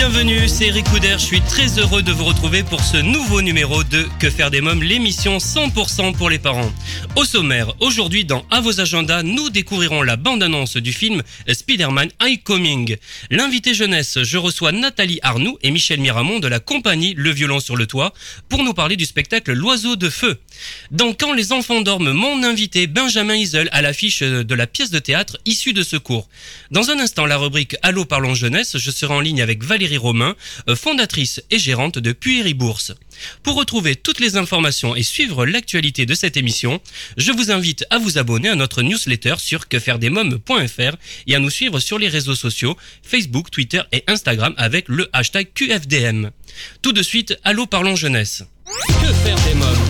bienvenue, c'est Eric Couder, je suis très heureux de vous retrouver pour ce nouveau numéro de Que faire des mômes, l'émission 100% pour les parents. Au sommaire, aujourd'hui dans À vos agendas, nous découvrirons la bande-annonce du film Spider-Man Coming. L'invité jeunesse, je reçois Nathalie Arnoux et Michel Miramont de la compagnie Le Violon sur le Toit pour nous parler du spectacle L'Oiseau de Feu. Dans Quand les enfants dorment, mon invité Benjamin Isel à l'affiche de la pièce de théâtre issue de ce cours. Dans un instant, la rubrique Allô parlons jeunesse, je serai en ligne avec Valérie Romain, euh, fondatrice et gérante de Pueri Bourse. Pour retrouver toutes les informations et suivre l'actualité de cette émission, je vous invite à vous abonner à notre newsletter sur quefairedesmoms.fr et à nous suivre sur les réseaux sociaux Facebook, Twitter et Instagram avec le hashtag QFDM. Tout de suite, Allô parlons jeunesse. Que faire des mômes?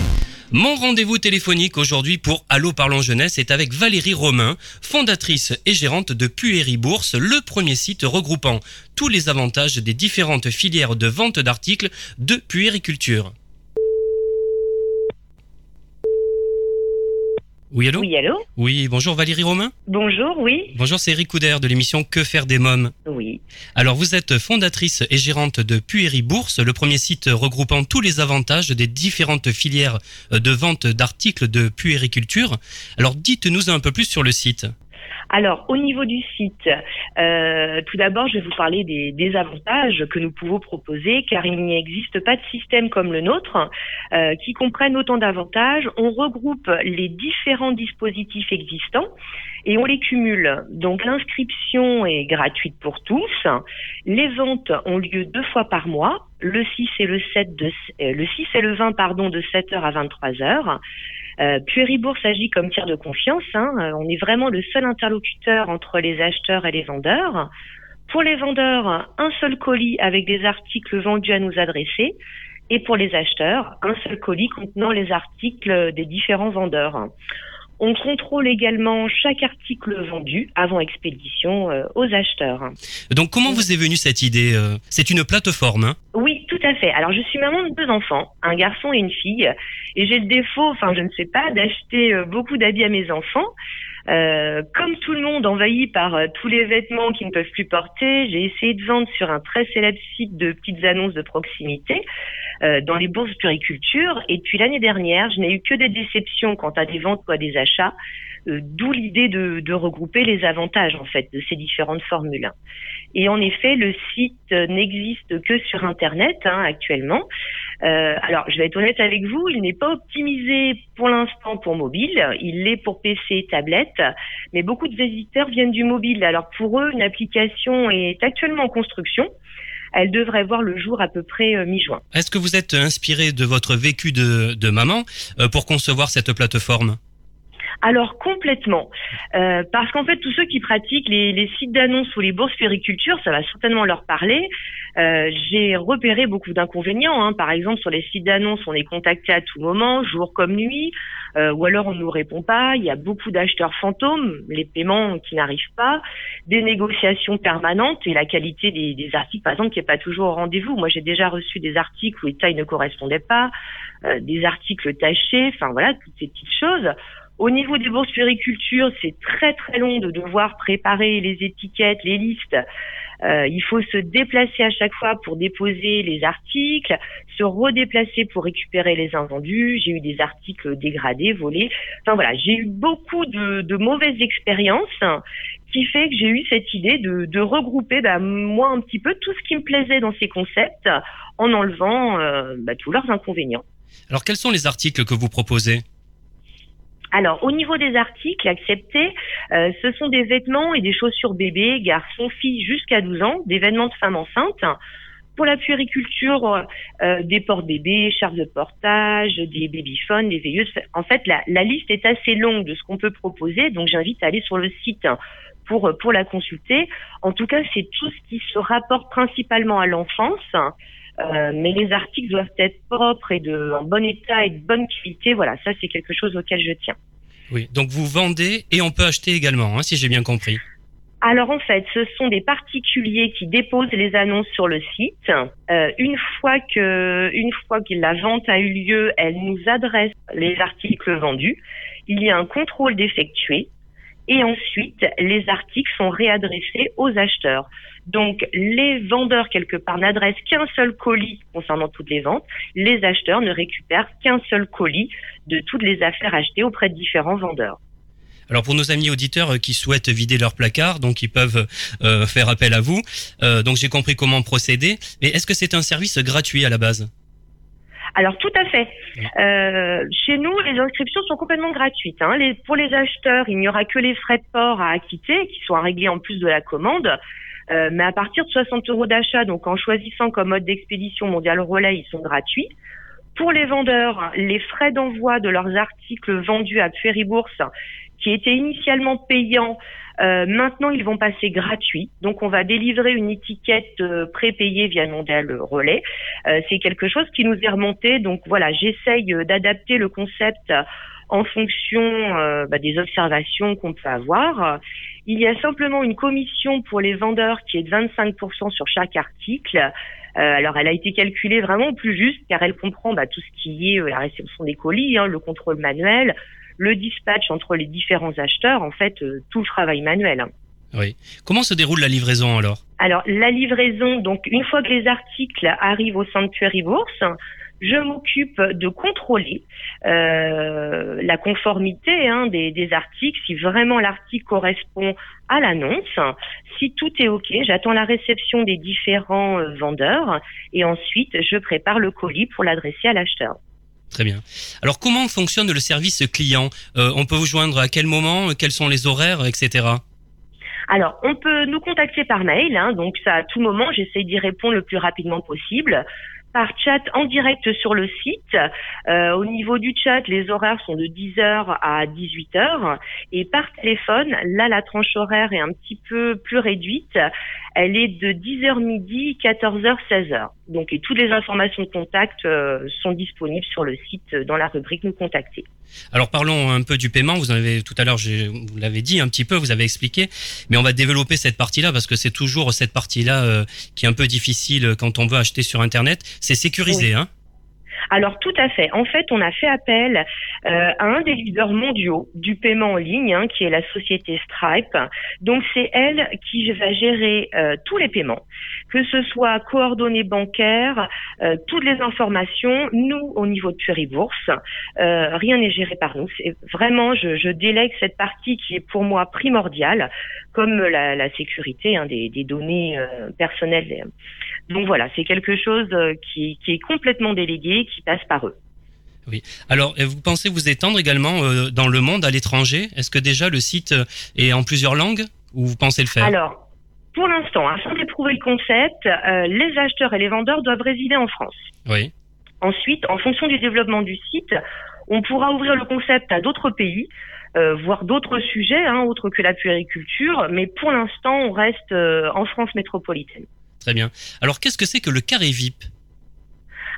Mon rendez-vous téléphonique aujourd'hui pour Allô Parlons Jeunesse est avec Valérie Romain, fondatrice et gérante de Pueri Bourse, le premier site regroupant tous les avantages des différentes filières de vente d'articles de puériculture. Oui, allô Oui, allô Oui, bonjour Valérie Romain. Bonjour, oui Bonjour, c'est Eric Couder de l'émission Que faire des mômes. Oui. Alors, vous êtes fondatrice et gérante de Pueri Bourse, le premier site regroupant tous les avantages des différentes filières de vente d'articles de puériculture. Alors, dites-nous un peu plus sur le site. Alors, au niveau du site, euh, tout d'abord, je vais vous parler des, des avantages que nous pouvons proposer, car il n'y existe pas de système comme le nôtre euh, qui comprenne autant d'avantages. On regroupe les différents dispositifs existants et on les cumule. Donc, l'inscription est gratuite pour tous. Les ventes ont lieu deux fois par mois, le 6 et le 7 de, euh, le 6 et le 20 pardon de 7h à 23h. Euh, agit comme tiers de confiance. hein. Euh, On est vraiment le seul interlocuteur entre les acheteurs et les vendeurs. Pour les vendeurs, un seul colis avec des articles vendus à nous adresser. Et pour les acheteurs, un seul colis contenant les articles des différents vendeurs. On contrôle également chaque article vendu avant expédition euh, aux acheteurs. Donc, comment vous est venue cette idée euh C'est une plateforme, hein Oui, tout à fait. Alors, je suis maman de deux enfants, un garçon et une fille, et j'ai le défaut, enfin, je ne sais pas, d'acheter euh, beaucoup d'habits à mes enfants. Euh, comme tout le monde envahi par euh, tous les vêtements qu'ils ne peuvent plus porter, j'ai essayé de vendre sur un très célèbre site de petites annonces de proximité euh, dans les bourses puriculture. Et depuis l'année dernière, je n'ai eu que des déceptions quant à des ventes ou à des achats. D'où l'idée de, de regrouper les avantages en fait de ces différentes formules. Et en effet, le site n'existe que sur Internet hein, actuellement. Euh, alors, je vais être honnête avec vous, il n'est pas optimisé pour l'instant pour mobile, il l'est pour PC et tablette, mais beaucoup de visiteurs viennent du mobile. Alors pour eux, une application est actuellement en construction. Elle devrait voir le jour à peu près euh, mi-juin. Est-ce que vous êtes inspiré de votre vécu de, de maman euh, pour concevoir cette plateforme? Alors complètement, Euh, parce qu'en fait tous ceux qui pratiquent les, les sites d'annonces ou les bourses périculture, ça va certainement leur parler. Euh, J'ai repéré beaucoup d'inconvénients. hein. Par exemple, sur les sites d'annonces, on est contacté à tout moment, jour comme nuit, euh, ou alors on ne nous répond pas. Il y a beaucoup d'acheteurs fantômes, les paiements qui n'arrivent pas, des négociations permanentes et la qualité des, articles, par exemple, qui n'est pas toujours au rendez-vous. Moi, j'ai déjà reçu des articles où les tailles ne correspondaient pas, des articles tachés, enfin voilà, toutes ces petites choses. Au niveau des bourses puriculture, c'est très très long de devoir préparer les étiquettes, les listes. Euh, il faut se déplacer à chaque fois pour déposer les articles, se redéplacer pour récupérer les invendus. J'ai eu des articles dégradés, volés. Enfin voilà, j'ai eu beaucoup de, de mauvaises expériences qui fait que j'ai eu cette idée de, de regrouper bah, moi un petit peu tout ce qui me plaisait dans ces concepts en enlevant euh, bah, tous leurs inconvénients. Alors, quels sont les articles que vous proposez? Alors, au niveau des articles acceptés, euh, ce sont des vêtements et des chaussures bébés, garçons, filles jusqu'à 12 ans, des vêtements de femmes enceintes. Pour la puériculture, euh, des porte-bébés, charges de portage, des babyphones, des veilleuses. En fait, la, la liste est assez longue de ce qu'on peut proposer, donc j'invite à aller sur le site pour pour la consulter. En tout cas, c'est tout ce qui se rapporte principalement à l'enfance. Euh, mais les articles doivent être propres et de en bon état et de bonne qualité. Voilà, ça c'est quelque chose auquel je tiens. Oui, donc vous vendez et on peut acheter également, hein, si j'ai bien compris. Alors en fait, ce sont des particuliers qui déposent les annonces sur le site. Euh, une fois que une fois que la vente a eu lieu, elles nous adressent les articles vendus. Il y a un contrôle d'effectuer et ensuite les articles sont réadressés aux acheteurs. Donc les vendeurs quelque part n'adressent qu'un seul colis concernant toutes les ventes, les acheteurs ne récupèrent qu'un seul colis de toutes les affaires achetées auprès de différents vendeurs. Alors pour nos amis auditeurs euh, qui souhaitent vider leur placard, donc ils peuvent euh, faire appel à vous. Euh, donc j'ai compris comment procéder. Mais est-ce que c'est un service gratuit à la base? Alors tout à fait. Euh, chez nous, les inscriptions sont complètement gratuites. Hein. Les, pour les acheteurs, il n'y aura que les frais de port à acquitter, qui sont à régler en plus de la commande. Euh, mais à partir de 60 euros d'achat, donc en choisissant comme mode d'expédition mondial relais, ils sont gratuits. Pour les vendeurs, les frais d'envoi de leurs articles vendus à Bourse, qui étaient initialement payants, euh, maintenant ils vont passer gratuits. Donc on va délivrer une étiquette euh, prépayée via Mondial Relais. Euh, c'est quelque chose qui nous est remonté. Donc voilà, j'essaye d'adapter le concept en fonction bah, des observations qu'on peut avoir. Il y a simplement une commission pour les vendeurs qui est de 25% sur chaque article. Euh, alors, elle a été calculée vraiment plus juste car elle comprend bah, tout ce qui est euh, la réception des colis, hein, le contrôle manuel, le dispatch entre les différents acheteurs, en fait, euh, tout le travail manuel. Hein. Oui. Comment se déroule la livraison alors? Alors, la livraison, donc une fois que les articles arrivent au Sanctuary Bourse, je m'occupe de contrôler euh, la conformité hein, des, des, articles, si vraiment l'article correspond à l'annonce. Si tout est OK, j'attends la réception des différents euh, vendeurs et ensuite je prépare le colis pour l'adresser à l'acheteur. Très bien. Alors comment fonctionne le service client? Euh, On peut vous joindre à quel moment? Quels sont les horaires, etc. Alors, on peut nous contacter par mail, hein, donc ça à tout moment, j'essaie d'y répondre le plus rapidement possible par chat en direct sur le site. Euh, au niveau du chat, les horaires sont de 10h à 18h et par téléphone, là la tranche horaire est un petit peu plus réduite. Elle est de 10h midi, 14h, 16h. Donc et toutes les informations de contact euh, sont disponibles sur le site dans la rubrique nous contacter. Alors parlons un peu du paiement. Vous avez tout à l'heure, vous l'avez dit un petit peu, vous avez expliqué, mais on va développer cette partie-là parce que c'est toujours cette partie-là euh, qui est un peu difficile quand on veut acheter sur Internet. C'est sécurisé, hein alors tout à fait. En fait, on a fait appel euh, à un des leaders mondiaux du paiement en ligne, hein, qui est la société Stripe. Donc c'est elle qui va gérer euh, tous les paiements, que ce soit coordonnées bancaires, euh, toutes les informations. Nous, au niveau de Puribourse, rien n'est géré par nous. C'est vraiment, je, je, délègue cette partie qui est pour moi primordiale, comme la, la sécurité hein, des, des, données personnelles. Donc voilà, c'est quelque chose qui, qui est complètement délégué, qui passe par eux. Oui. Alors, vous pensez vous étendre également euh, dans le monde, à l'étranger? Est-ce que déjà le site euh, est en plusieurs langues ou vous pensez le faire? Alors, pour l'instant, afin d'éprouver le concept, euh, les acheteurs et les vendeurs doivent résider en France. Oui. Ensuite, en fonction du développement du site, on pourra ouvrir le concept à d'autres pays, voire d'autres sujets, hein, autres que la puériculture, mais pour l'instant, on reste en France métropolitaine. Très bien. Alors, qu'est-ce que c'est que le carré VIP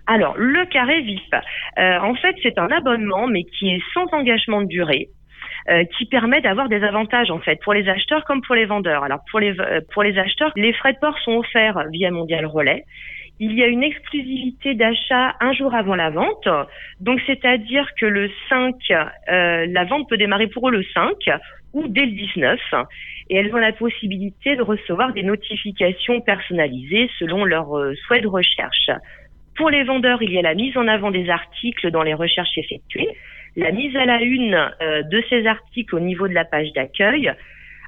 alors, le carré VIP, euh, en fait, c'est un abonnement, mais qui est sans engagement de durée. Euh, qui permet d'avoir des avantages en fait pour les acheteurs comme pour les vendeurs. Alors pour les euh, pour les acheteurs, les frais de port sont offerts via Mondial Relais. Il y a une exclusivité d'achat un jour avant la vente. Donc c'est-à-dire que le 5 la vente peut démarrer pour eux le 5 ou dès le 19 et elles ont la possibilité de recevoir des notifications personnalisées selon leur souhait de recherche. Pour les vendeurs, il y a la mise en avant des articles dans les recherches effectuées, la mise à la une euh, de ces articles au niveau de la page d'accueil.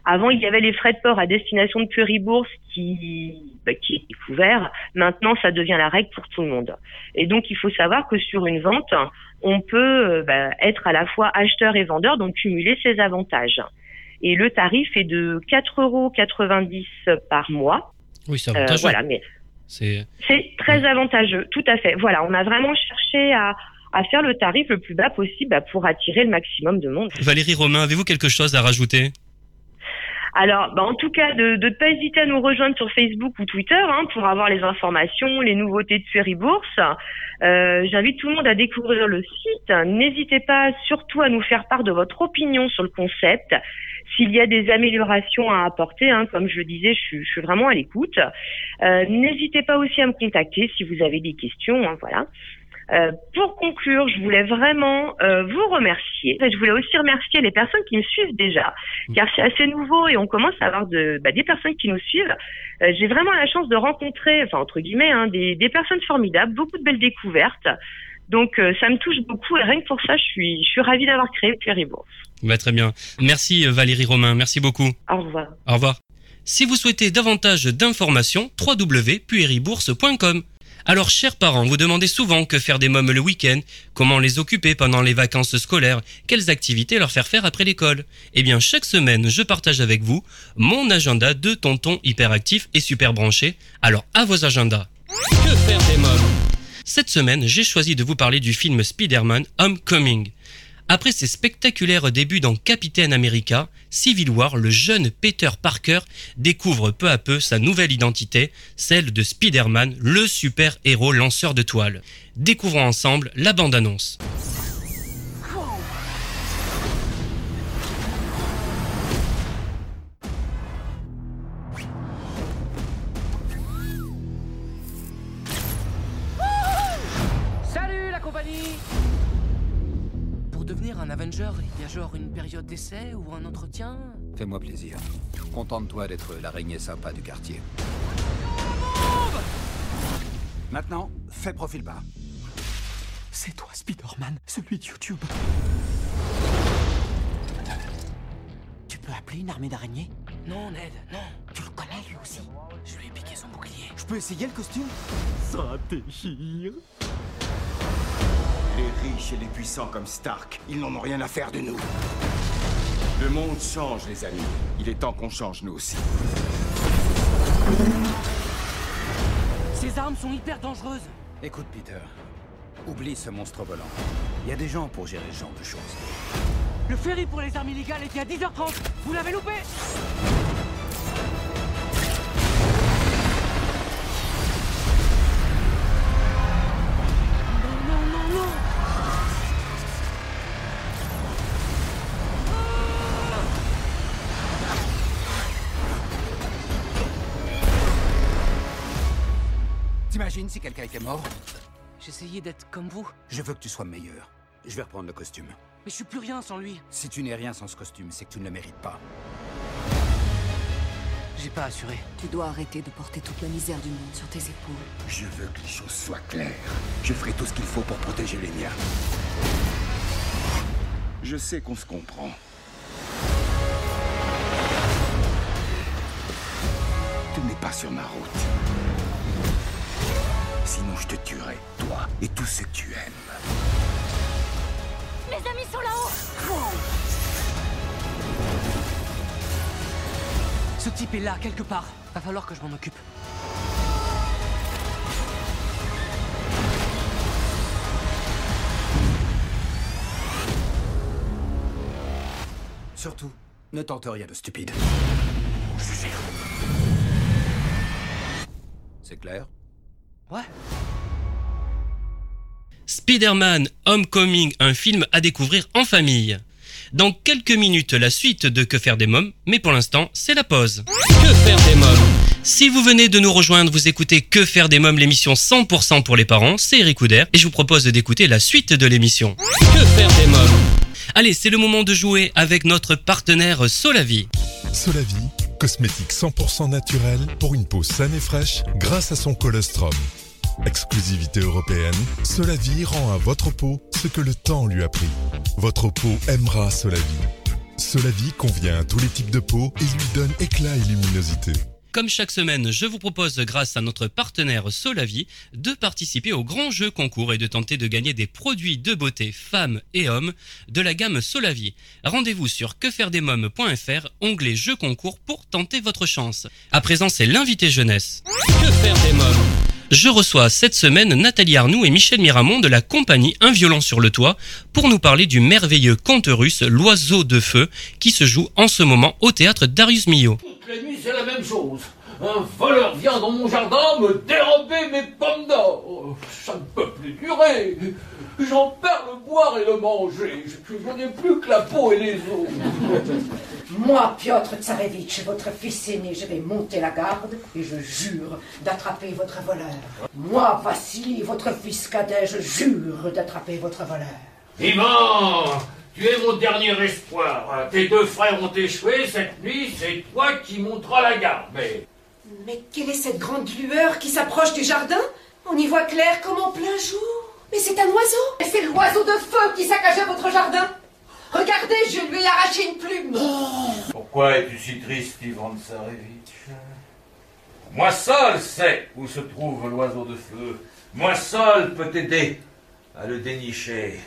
Avant, il y avait les frais de port à destination de Puribourse qui, bah, qui est couvert. Maintenant, ça devient la règle pour tout le monde. Et donc, il faut savoir que sur une vente, on peut euh, bah, être à la fois acheteur et vendeur, donc cumuler ses avantages. Et le tarif est de 4,90 euros par mois. Oui, ça euh, Voilà, mais c'est très avantageux, tout à fait. Voilà, on a vraiment cherché à, faire le tarif le plus bas possible bah, pour attirer le maximum de monde. Valérie Romain, avez-vous quelque chose à rajouter? Alors, bah, en tout cas, de ne pas hésiter à nous rejoindre sur Facebook ou Twitter hein, pour avoir les informations, les nouveautés de Feribourse. Euh, J'invite tout le monde à découvrir le site. N'hésitez pas surtout à nous faire part de votre opinion sur le concept. S'il y a des améliorations à apporter, hein, comme je le disais, je suis, je suis vraiment à l'écoute. Euh, N'hésitez pas aussi à me contacter si vous avez des questions. Hein, voilà. Euh, pour conclure, je voulais vraiment euh, vous remercier. Je voulais aussi remercier les personnes qui me suivent déjà, car c'est assez nouveau et on commence à avoir de, bah, des personnes qui nous suivent. Euh, J'ai vraiment la chance de rencontrer, enfin entre guillemets, hein, des, des, personnes formidables, beaucoup de belles découvertes. Donc euh, ça me touche beaucoup et rien que pour ça, je suis, je suis ravie d'avoir créé Puéribourse. Bah, très bien. Merci Valérie Romain, merci beaucoup. Au revoir. Au revoir. Si vous souhaitez davantage d'informations, www.puéribourse.com. Alors, chers parents, vous demandez souvent que faire des mômes le week-end, comment les occuper pendant les vacances scolaires, quelles activités leur faire faire après l'école. Eh bien, chaque semaine, je partage avec vous mon agenda de tonton hyperactif et super branché. Alors, à vos agendas. Que faire des mômes? Cette semaine, j'ai choisi de vous parler du film Spider-Man Homecoming. Après ses spectaculaires débuts dans Capitaine America, Civil War, le jeune Peter Parker découvre peu à peu sa nouvelle identité, celle de Spider-Man, le super-héros lanceur de toile. Découvrons ensemble la bande-annonce. Avenger, il y a genre une période d'essai ou un entretien Fais-moi plaisir. Contente-toi d'être l'araignée sympa du quartier. Maintenant, fais profil bas. C'est toi, Spider-Man, celui de YouTube. Tu peux appeler une armée d'araignées? Non, Ned, non. Tu le connais lui aussi? Je lui ai piqué son bouclier. Je peux essayer le costume? Ça déchire. Les riches et les puissants comme Stark, ils n'en ont rien à faire de nous. Le monde change, les amis. Il est temps qu'on change, nous aussi. Ces armes sont hyper dangereuses. Écoute, Peter. Oublie ce monstre volant. Il y a des gens pour gérer ce genre de choses. Le ferry pour les armes illégales était à 10h30. Vous l'avez loupé? T'imagines si quelqu'un était mort J'essayais d'être comme vous, Je veux que tu sois meilleur. Je vais reprendre le costume. mais je suis plus rien sans lui. Si tu n'es rien sans ce costume, c'est que tu ne le mérites pas. J'ai pas assuré. Tu dois arrêter de porter toute la misère du monde sur tes épaules. Je veux que les choses soient claires. Je ferai tout ce qu'il faut pour protéger les miens. Je sais qu'on se comprend. Tu n'es pas sur ma route. Sinon, je te tuerai, toi et tous ceux que tu aimes. Mes amis sont là-haut Ce type est là, quelque part. Va falloir que je m'en occupe. Surtout, ne tente rien de stupide. C'est clair? Ouais. Spider-Man Homecoming, un film à découvrir en famille. Dans quelques minutes, la suite de Que faire des mômes, mais pour l'instant, c'est la pause. Que faire des mômes? Si vous venez de nous rejoindre, vous écoutez Que faire des mômes, l'émission 100% pour les parents, c'est Eric Couder, et je vous propose d'écouter la suite de l'émission. Que faire des mômes? Allez, c'est le moment de jouer avec notre partenaire Solavi. Solavi, cosmétique 100% naturel pour une peau saine et fraîche grâce à son colostrum. Exclusivité européenne, Solavi rend à votre peau ce que le temps lui a pris. Votre peau aimera Solavi. Solavi convient à tous les types de peau et lui donne éclat et luminosité. Comme chaque semaine, je vous propose, grâce à notre partenaire Solavi, de participer au grand jeu concours et de tenter de gagner des produits de beauté femmes et hommes de la gamme Solavi. Rendez-vous sur quefairedesmômes.fr, onglet jeu concours pour tenter votre chance. À présent, c'est l'invité jeunesse. Que faire des mômes? Je reçois cette semaine Nathalie Arnoux et Michel Miramont de la compagnie Un violon sur le toit pour nous parler du merveilleux conte russe L'oiseau de feu qui se joue en ce moment au théâtre Darius Milhaud. Les nuits, c'est la même chose. Un voleur vient dans mon jardin me dérober mes pommes d'or. Ça ne peut plus durer. J'en perds le boire et le manger. Je n'ai plus que la peau et les os. Moi, Piotr Tsarevitch, votre fils aîné, je vais monter la garde et je jure d'attraper votre voleur. Moi, Vassili, votre fils cadet, je jure d'attraper votre voleur. Ivan, tu es mon dernier espoir. Tes deux frères ont échoué cette nuit, c'est toi qui monteras la garde. Mais Mais quelle est cette grande lueur qui s'approche du jardin? On y voit clair comme en plein jour. Mais c'est un oiseau Et c'est l'oiseau de feu qui saccageait votre jardin Regardez, je lui ai arraché une plume pourquoi es-tu si triste, Ivan Tsarevitch? Moi seul sais où se trouve l'oiseau de feu. Moi seul peux t'aider à le dénicher.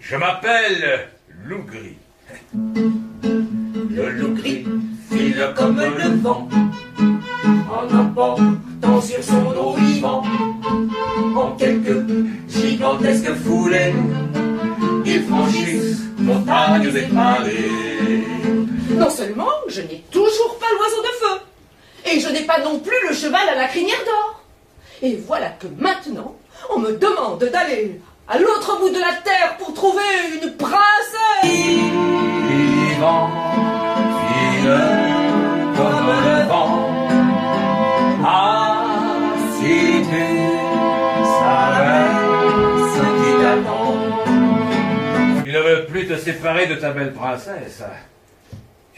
Je m'appelle Loup Gris. Le loup gris file comme le vent, en emportant sur son dos en quelques gigantesques foulées, ils franchissent montagnes et. Non seulement je n'ai toujours pas l'oiseau de feu, et je n'ai pas non plus le cheval à la crinière d'or. Et voilà que maintenant, on me demande d'aller à l'autre bout de la terre pour trouver une princesse. Vivant, file comme le vent. Ah, si tu savais ce qui t'attend. Tu ne veux plus te séparer de ta belle princesse.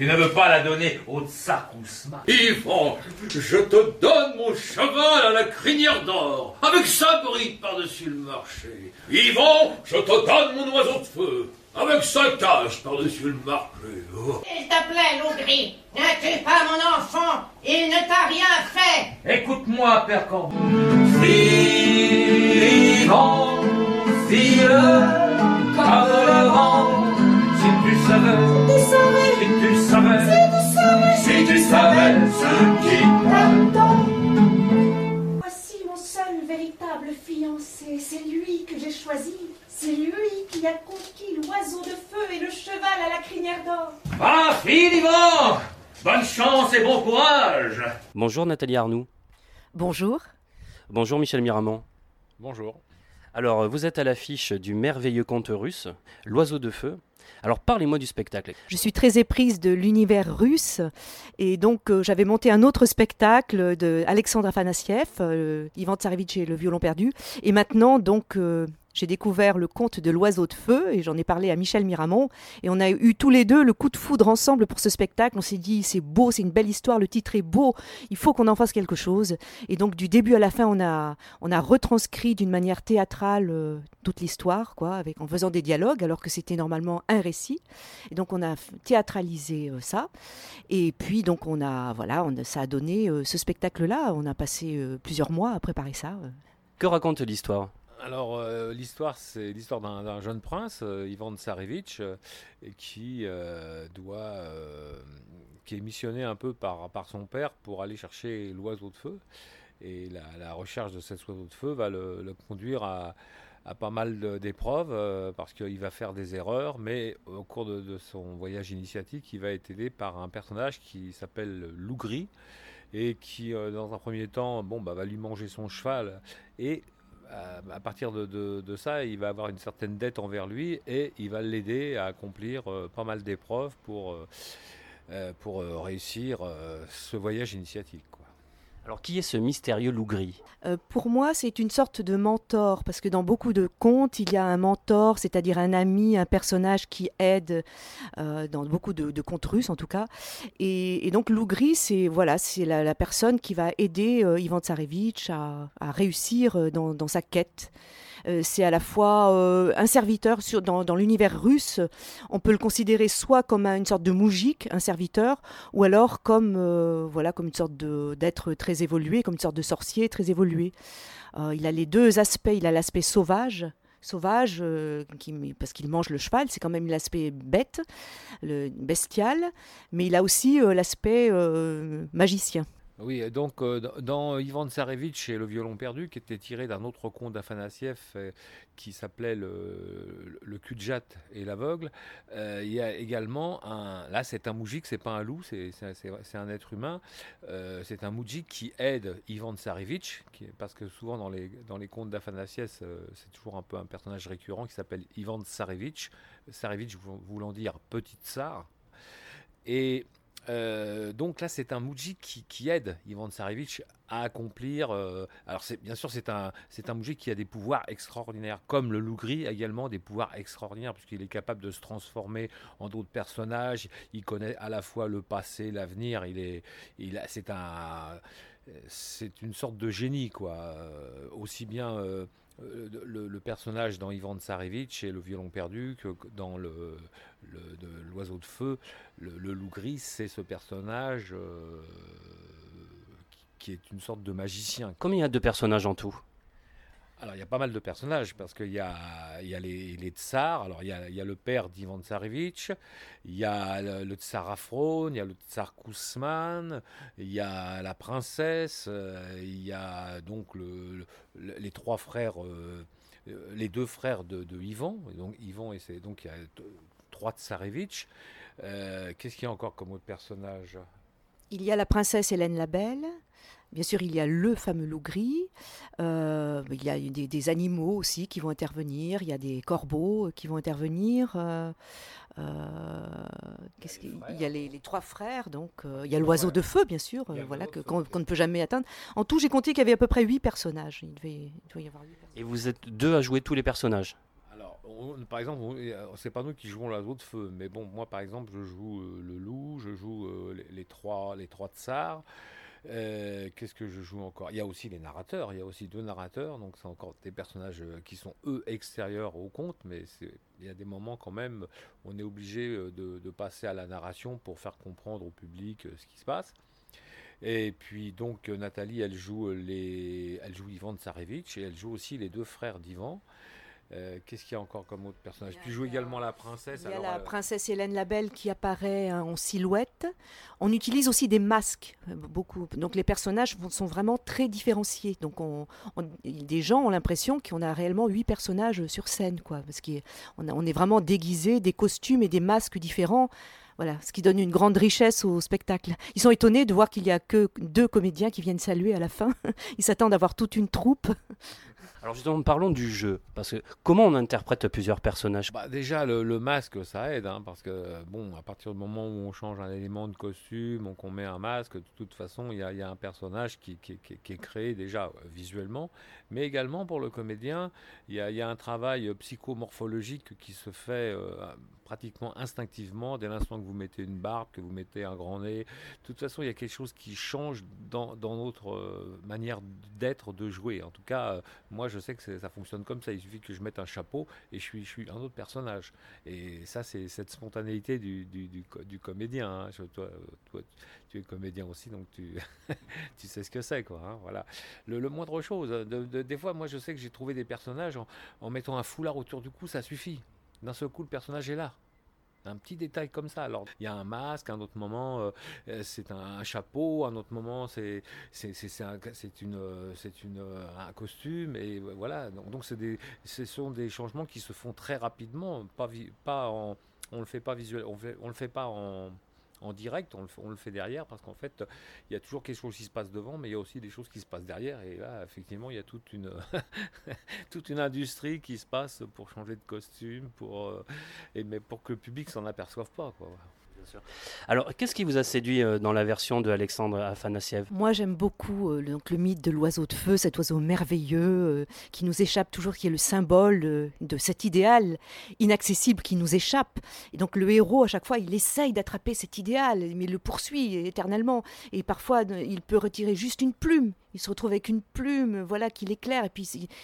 Tu ne veux pas la donner au tsar Kousma. Yvan, je te donne mon cheval à la crinière d'or, avec sa bride par-dessus le marché. Yvan, je te donne mon oiseau de feu, avec sa cage par-dessus le marché. Oh. S'il te plaît, loup gris, ne tue pas mon enfant, il ne t'a rien fait. Écoute-moi, Père Corbeau. Vivant, file comme le vent. Tu savais, si tu savais ce qui t'attend. Voici mon seul véritable fiancé, c'est lui que j'ai choisi. C'est lui qui a conquis l'oiseau de feu et le cheval à la crinière d'or. Va, fille Bonne chance et bon courage Bonjour Nathalie Arnoux. Bonjour. Bonjour Michel Miramont. Bonjour. Alors, vous êtes à l'affiche du merveilleux conte russe, L'oiseau de feu. Alors, parlez-moi du spectacle. Je suis très éprise de l'univers russe et donc euh, j'avais monté un autre spectacle de Alexandre Afanassiev, euh, Ivan Tsarevitch et le violon perdu. Et maintenant, donc, euh, j'ai découvert le conte de l'oiseau de feu et j'en ai parlé à Michel Miramont et on a eu tous les deux le coup de foudre ensemble pour ce spectacle. On s'est dit c'est beau, c'est une belle histoire, le titre est beau, il faut qu'on en fasse quelque chose. Et donc du début à la fin, on a, on a retranscrit d'une manière théâtrale euh, toute l'histoire, quoi, en faisant des dialogues alors que c'était normalement un récit. Et donc on a théâtralisé euh, ça. Et puis donc on a voilà, on ça a donné euh, ce spectacle-là. On a passé plusieurs mois à préparer ça. Que raconte l'histoire? Alors, euh, l'histoire, c'est l'histoire d'un jeune prince, euh, Ivan Tsarevitch, euh, qui doit, qui est missionné un peu par, son père pour aller chercher l'oiseau de feu. Et la, recherche de cet oiseau de feu va le, conduire à, pas mal d'épreuves, parce qu'il va faire des erreurs, mais au cours de, son voyage initiatique, il va être aidé par un personnage qui s'appelle Lougri, et qui, dans un premier temps, bon, bah, va lui manger son cheval, à, à partir de, ça, il va avoir une certaine dette envers lui et il va l'aider à accomplir euh, pas mal d'épreuves pour, euh, euh, euh, réussir euh, ce voyage initiatique. Alors, qui est ce mystérieux loup gris Euh, pour moi, c'est une sorte de mentor, parce que dans beaucoup de contes, il y a un mentor, c'est-à-dire un ami, un personnage qui aide, euh, dans beaucoup de, contes russes en tout cas. Et, donc Lougri, c'est voilà, c'est la, personne qui va aider euh, Ivan Tsarevitch à, réussir dans sa quête. Euh, c'est à la fois euh, un serviteur dans, l'univers russe. On peut le considérer soit comme un- une sorte de moujik, un serviteur, ou alors comme euh, voilà comme une sorte d'être très évolué, comme une sorte de sorcier très évolué. Il a les deux aspects. Il a l'aspect sauvage. Sauvage, parce qu'il mange le cheval, c'est quand même l'aspect bête, le bestial, mais il a aussi l'aspect magicien. Oui, donc euh, dans Ivan Tsarevitch et le violon perdu, qui était tiré d'un autre conte d'Afanassiev euh, qui s'appelait le, le Kudjat et l'aveugle, euh, il y a également un. Là, c'est un moujik, c'est pas un loup, c'est un être humain. c'est un moujik qui aide Ivan Tsarevitch, parce que souvent dans les, dans les contes d'Afanassiev, c'est toujours un peu un personnage récurrent qui s'appelle Ivan Tsarevitch. Tsarevitch voulant dire petit tsar. Et euh, donc là, c'est un Muji qui, aide Ivan Tsarevitch à accomplir. Euh, alors, bien sûr, c'est un, c'est un qui a des pouvoirs extraordinaires, comme le loup gris également des pouvoirs extraordinaires, puisqu'il est capable de se transformer en d'autres personnages. Il connaît à la fois le passé, l'avenir. Il est, il c'est un, c'est une sorte de génie, quoi. Euh, aussi bien euh, le, personnage dans Ivan Tsarevitch et le violon perdu que dans l'oiseau de feu, le, loup gris, c'est ce personnage euh, qui, est une sorte de magicien. Combien il y a de personnages en tout? Alors, il y a pas mal de personnages parce qu'il y a, y a les, tsars. Alors, il y, a, le père d'Ivan Tsarevitch, il y a le, tsar Afron, il y a le tsar Kousman, il y a la princesse, euh, il y a donc le, les trois frères, euh, les deux frères de, de Ivan. Donc, Ivan, et c'est donc il y a trois Tsarevitch. Euh, qu'est-ce qu'il y a encore comme autre personnage Il y a la princesse Hélène la Belle. Bien sûr, il y a le fameux loup gris, euh, il y a des, animaux aussi qui vont intervenir, il y a des corbeaux qui vont intervenir. Euh, euh, il y a les, trois frères, donc il y a l'oiseau de feu, bien sûr, voilà, qu'on ne peut jamais atteindre. En tout, j'ai compté qu'il y avait à peu près huit personnages. Il devait, y avoir Et vous êtes deux à jouer tous les personnages? Alors, par exemple, c'est pas nous qui jouons l'oiseau de feu, mais bon, moi par exemple, je joue le loup, je joue les, trois, les trois tsars. Euh, qu'est-ce que je joue encore? Il y a aussi les narrateurs, il y a aussi deux narrateurs, donc c'est encore des personnages euh, qui sont eux extérieurs au conte, mais il y a des moments quand même, on est obligé euh, de, passer à la narration pour faire comprendre au public ce qui se passe. Et puis donc Nathalie, elle joue les, elle joue Ivan Tsarevitch et elle joue aussi les deux frères d'Ivan. Euh, qu'est-ce qu'il y a encore comme autre personnage? Tu joues également la princesse. Il y a la euh, princesse Hélène Labelle qui apparaît hein, en silhouette. On utilise aussi des masques, euh, beaucoup. Donc les personnages sont vraiment très différenciés. Donc on, des gens ont l'impression qu'on a réellement huit personnages sur scène, quoi, parce qu'on on est vraiment déguisé, des costumes et des masques différents. Voilà, ce qui donne une grande richesse au spectacle. Ils sont étonnés de voir qu'il n'y a que deux comédiens qui viennent saluer à la fin. Ils s'attendent à avoir toute une troupe. Alors justement, parlons du jeu, parce que comment on interprète plusieurs personnages? Bah, Déjà, le, masque, ça aide, hein, parce que bon, à partir du moment où on change un élément de costume, ou qu'on met un masque, de toute façon, il y, a, un personnage qui, est créé déjà euh, visuellement, mais également pour le comédien, il y a, un travail psychomorphologique qui se fait euh, pratiquement instinctivement dès l'instant que vous mettez une barbe, que vous mettez un grand nez. De toute façon, il y a quelque chose qui change dans, notre euh, manière d'être, de jouer. En tout cas, euh, moi, je sais que ça fonctionne comme ça. Il suffit que je mette un chapeau et je suis, je suis un autre personnage. Et ça, c'est cette spontanéité du, du, comédien. Hein. toi, tu es comédien aussi, donc tu, tu sais ce que c'est, quoi. Hein, voilà. Le, moindre chose. De, des fois, moi, je sais que j'ai trouvé des personnages en mettant un foulard autour du cou, ça suffit. D'un seul coup, le personnage est là. Un petit détail comme ça. Alors, il y a un masque, un autre moment, euh, euh, c'est un, chapeau, un autre moment, c'est un, une, c'est une, un costume, et voilà. Donc, donc des, ce sont des changements qui se font très rapidement, pas, pas on le fait pas visuel, on, on le fait pas en en direct, on le, fait derrière parce qu'en fait, il y a toujours quelque chose qui se passe devant, mais il y a aussi des choses qui se passent derrière. Et là, effectivement, il y a toute une, industrie qui se passe pour changer de costume, pour, euh, et, mais pour que le public s'en aperçoive pas. Quoi. Alors, qu'est-ce qui vous a séduit euh, dans la version de Alexandre Afanassiev Moi, j'aime beaucoup euh, donc, le mythe de l'oiseau de feu, cet oiseau merveilleux euh, qui nous échappe toujours, qui est le symbole de cet idéal inaccessible qui nous échappe. Et donc, le héros, à chaque fois, il essaye d'attraper cet idéal, mais il le poursuit éternellement. Et parfois, il peut retirer juste une plume. Il se retrouve avec une plume, voilà, qui l'éclaire, et puis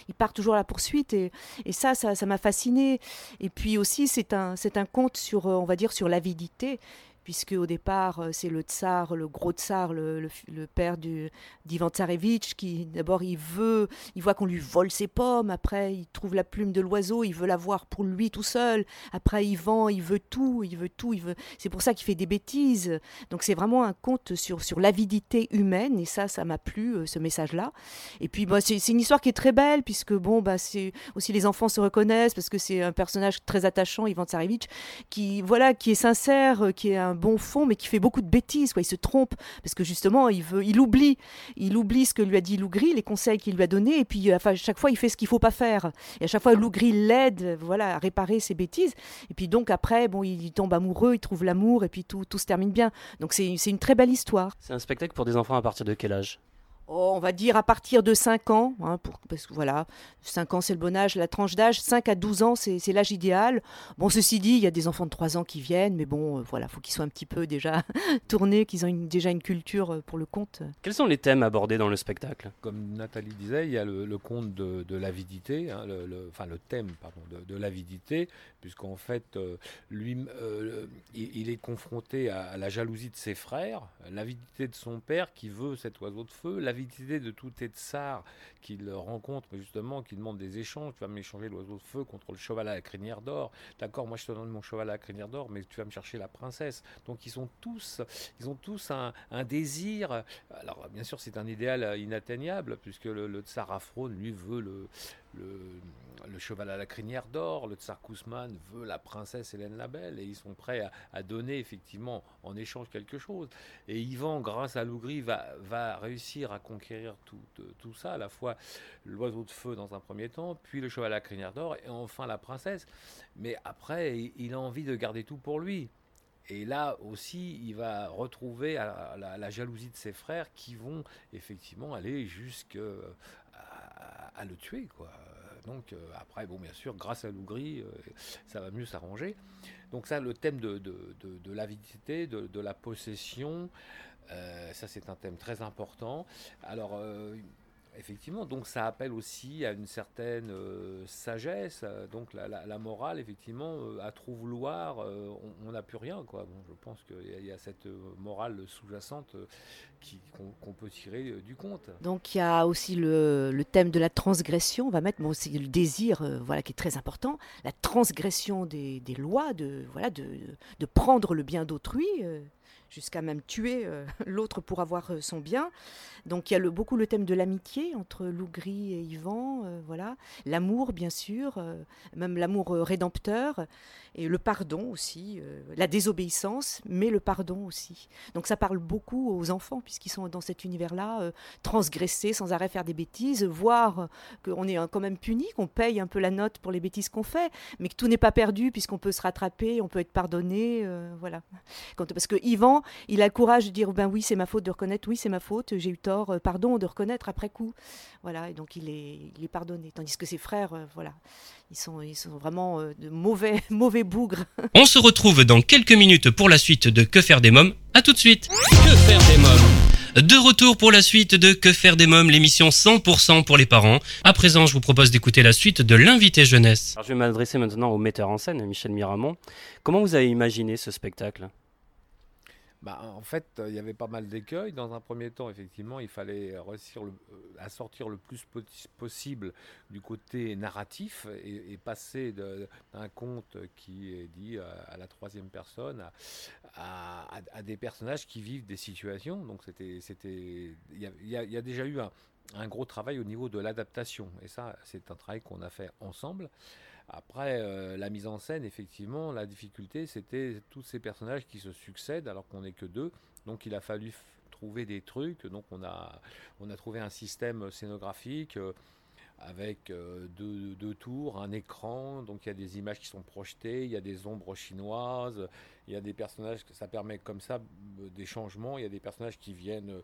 il, part toujours à la poursuite. Et, et ça, ça m'a fasciné. Et puis aussi, c'est un, c'est un conte sur, on va dire, sur l'avidité puisque au départ, euh, c'est le tsar, le gros tsar, le, le, père d'Ivan Tsarevitch, qui d'abord il veut, il voit qu'on lui vole ses pommes, après il trouve la plume de l'oiseau, il veut l'avoir pour lui tout seul, après il vend, il veut tout, il veut tout, il veut. C'est pour ça qu'il fait des bêtises. Donc c'est vraiment un conte sur, sur l'avidité humaine, et ça, ça m'a plu, euh, ce message-là. Et puis bah, c'est une histoire qui est très belle, puisque bon, bah, c'est aussi les enfants se reconnaissent, parce que c'est un personnage très attachant, Ivan Tsarevitch, qui, voilà, qui est sincère, qui est un bon fond, mais qui fait beaucoup de bêtises. Quoi. Il se trompe parce que justement, il veut, il oublie, il oublie ce que lui a dit Lougri, les conseils qu'il lui a donnés, et puis à chaque fois, il fait ce qu'il faut pas faire. Et à chaque fois, Lougri l'aide, voilà, à réparer ses bêtises. Et puis donc après, bon, il tombe amoureux, il trouve l'amour, et puis tout, tout se termine bien. Donc c'est une très belle histoire. C'est un spectacle pour des enfants à partir de quel âge? Oh, on va dire à partir de 5 ans, hein, pour, parce que voilà, 5 ans c'est le bon âge, la tranche d'âge, 5 à 12 ans c'est l'âge idéal. Bon, ceci dit, il y a des enfants de 3 ans qui viennent, mais bon, euh, voilà, faut qu'ils soient un petit peu déjà tournés, qu'ils aient déjà une culture euh, pour le conte. Quels sont les thèmes abordés dans le spectacle? Comme Nathalie disait, il y a le, conte de, l'avidité, hein, le, enfin le thème pardon, de, l'avidité, puisqu'en fait, euh, lui, il, est confronté à, la jalousie de ses frères, l'avidité de son père qui veut cet oiseau de feu, l'avidité de tout tsar qu'il rencontre, justement, qui demande des échanges. Tu vas m'échanger l'oiseau de feu contre le cheval à la crinière d'or. D'accord, moi je te donne mon cheval à la crinière d'or, mais tu vas me chercher la princesse. Donc ils sont tous, ils ont tous un, désir. Alors bien sûr, c'est un idéal inatteignable, puisque le, tsar Afron, lui, veut le, le, cheval à la crinière d'or, le tsar Kousman veut la princesse Hélène la Belle, et ils sont prêts à, donner effectivement en échange quelque chose. Et Ivan, grâce à Lougri, va, réussir à conquérir tout, tout ça, à la fois l'oiseau de feu dans un premier temps, puis le cheval à la crinière d'or, et enfin la princesse. Mais après, il a envie de garder tout pour lui. Et là aussi, il va retrouver la, jalousie de ses frères qui vont effectivement aller jusqu'à à, le tuer. Quoi. Donc euh, après, bon, bien sûr, grâce à Lougri, euh, ça va mieux s'arranger. Donc ça, le thème de, de, de, l'avidité, de, la possession, euh, ça c'est un thème très important. Alors Effectivement, donc ça appelle aussi à une certaine euh, sagesse. Euh, donc la, morale, effectivement, euh, à trop vouloir, on n'a plus rien. Quoi. je pense qu'il y, a cette morale sous-jacente qu'on peut tirer du compte. Donc il y a aussi le, thème de la transgression. On va mettre bon, aussi le désir, voilà, qui est très important. La transgression des, lois, de, voilà, de, de, prendre le bien d'autrui jusqu'à même tuer euh, l'autre pour avoir euh, son bien. Donc il y a beaucoup le thème de l'amitié entre Lougri et Yvan, euh, voilà, l'amour bien sûr, même l'amour rédempteur et le pardon aussi, la désobéissance, mais le pardon aussi. Donc ça parle beaucoup aux enfants puisqu'ils sont dans cet univers-là, transgressés, sans arrêt faire des bêtises, voir qu'on est quand même puni, qu'on paye un peu la note pour les bêtises qu'on fait, mais que tout n'est pas perdu puisqu'on peut se rattraper, on peut être pardonné, voilà. Parce que Yvan il a le courage de dire ben oui, c'est ma faute de reconnaître, oui, c'est ma faute, j'ai eu tort, euh, pardon, de reconnaître après coup. Voilà, et donc il est, il est pardonné. Tandis que ses frères, euh, voilà, ils sont, ils sont vraiment euh, de mauvais, mauvais bougres. On se retrouve dans quelques minutes pour la suite de Que faire des mômes. À tout de suite. Que faire des mômes? De retour pour la suite de Que faire des mômes, l'émission 100% pour les parents. À présent, je vous propose d'écouter la suite de l'invité jeunesse. Alors, je vais m'adresser maintenant au metteur en scène, Michel Miramont. Comment vous avez imaginé ce spectacle? Bah, en fait, il y avait pas mal d'écueils. Dans un premier temps, effectivement, il fallait réussir euh, à sortir le plus possible du côté narratif et, passer d'un conte qui est dit à, la troisième personne à, des personnages qui vivent des situations. Donc, c'était, il y, a déjà eu un gros travail au niveau de l'adaptation. Et ça, c'est un travail qu'on a fait ensemble. Après, euh, la mise en scène, effectivement, la difficulté, c'était tous ces personnages qui se succèdent alors qu'on n'est que deux. Donc il a fallu trouver des trucs. Donc on a, on a trouvé un système scénographique. Euh, avec euh, deux, deux, tours, un écran, donc il y a des images qui sont projetées, il y a des ombres chinoises, il y a des personnages, ça permet comme ça des changements, il y a des personnages qui viennent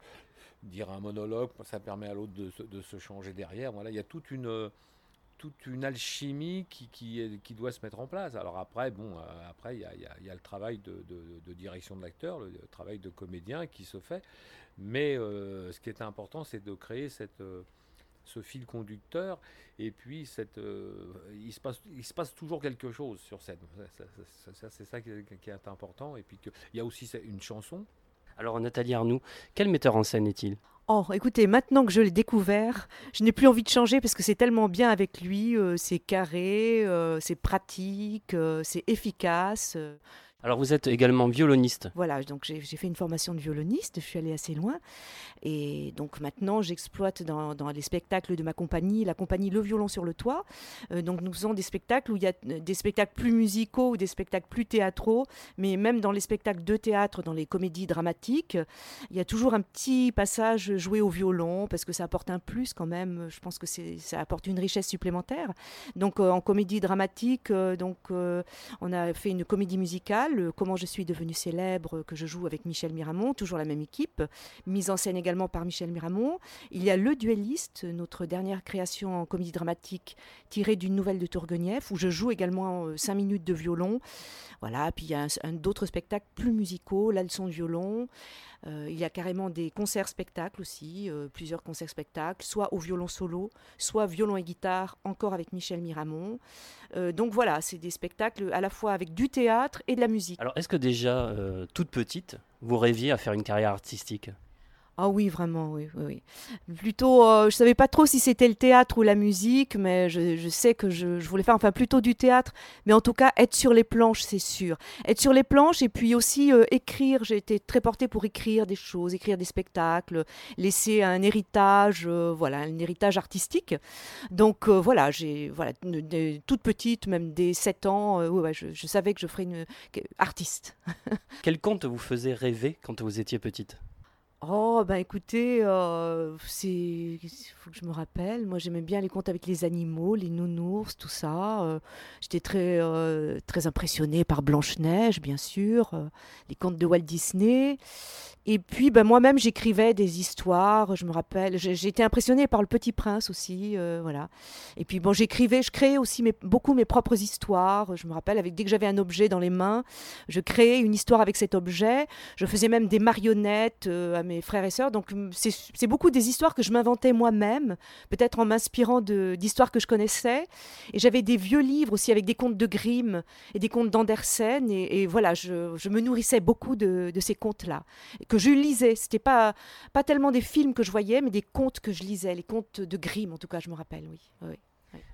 dire un monologue, ça permet à l'autre de, de, se changer derrière, voilà, il y a toute une, toute une alchimie qui, qui, qui, doit se mettre en place. Alors après, bon, euh, après il y a, y a, le travail de, direction de l'acteur, le, travail de comédien qui se fait. Mais euh, ce qui est important, c'est de créer euh, ce fil conducteur, et puis cette, il, se passe, il se passe toujours quelque chose sur scène. C'est ça qui est, important, et puis il y a aussi une chanson. Alors Nathalie Arnoux, quel metteur en scène est-il? Oh, écoutez, maintenant que je l'ai découvert, je n'ai plus envie de changer parce que c'est tellement bien avec lui, c'est carré, c'est pratique, c'est efficace. Alors vous êtes également violoniste. Voilà, donc j'ai fait une formation de violoniste, je suis allée assez loin. Et donc maintenant, j'exploite dans, les spectacles de ma compagnie, la compagnie Le Violon sur le Toit. Euh, donc nous faisons des spectacles où il y a euh, des spectacles plus musicaux ou des spectacles plus théâtraux, mais même dans les spectacles de théâtre, dans les comédies dramatiques, il y a toujours un petit passage joué au violon parce que ça apporte un plus quand même. Je pense que ça apporte une richesse supplémentaire. Donc euh, en comédie dramatique, donc on a fait une comédie musicale Comment je suis devenu célèbre, que je joue avec Michel Miramont, toujours la même équipe, mise en scène également par Michel Miramont. Il y a Le Duelliste, notre dernière création en comédie dramatique tirée d'une nouvelle de Tourguenieff, où je joue également 5 euh, minutes de violon. Voilà, puis il y a d'autres spectacles plus musicaux, La leçon de violon. Euh, il y a carrément des concerts-spectacles aussi, euh, plusieurs concerts-spectacles, soit au violon solo, soit violon et guitare, encore avec Michel Miramont. Euh, donc voilà, c'est des spectacles à la fois avec du théâtre et de la musique. Alors est-ce que déjà, toute petite, vous rêviez à faire une carrière artistique? Ah oui, vraiment, oui, oui. Plutôt, euh, je savais pas trop si c'était le théâtre ou la musique, mais je, sais que je, voulais faire, enfin plutôt du théâtre, mais en tout cas être sur les planches, c'est sûr. Être sur les planches et puis aussi euh, écrire. J'ai été très portée pour écrire des choses, écrire des spectacles, laisser un héritage, euh, voilà, un héritage artistique. Donc voilà, j'ai, voilà, toute petite, même des 7 ans, je, je, savais que je ferais une artiste. Quel conte vous faisait rêver quand vous étiez petite? Oh, ben écoutez, euh, c'est. Faut que je me rappelle. Moi, j'aimais bien les contes avec les animaux, les nounours, tout ça. Euh, j'étais très, euh, très impressionnée par Blanche-Neige, bien sûr, les contes de Walt Disney. Et puis, ben, moi-même, j'écrivais des histoires, je me rappelle. Été impressionnée par Le Petit Prince aussi, voilà. Et puis, bon, j'écrivais, je créais aussi mes, beaucoup mes propres histoires. Je me rappelle, avec, dès que j'avais un objet dans les mains, je créais une histoire avec cet objet. Je faisais même des marionnettes à mes frères et sœurs. Donc c'est beaucoup des histoires que je m'inventais moi-même, peut-être en m'inspirant d'histoires que je connaissais. Et j'avais des vieux livres aussi avec des contes de Grimm et des contes d'Andersen. Et, voilà, je, me nourrissais beaucoup de, ces contes-là, que je lisais. C'était pas, pas tellement des films que je voyais, mais des contes que je lisais, les contes de Grimm en tout cas, je me rappelle, oui.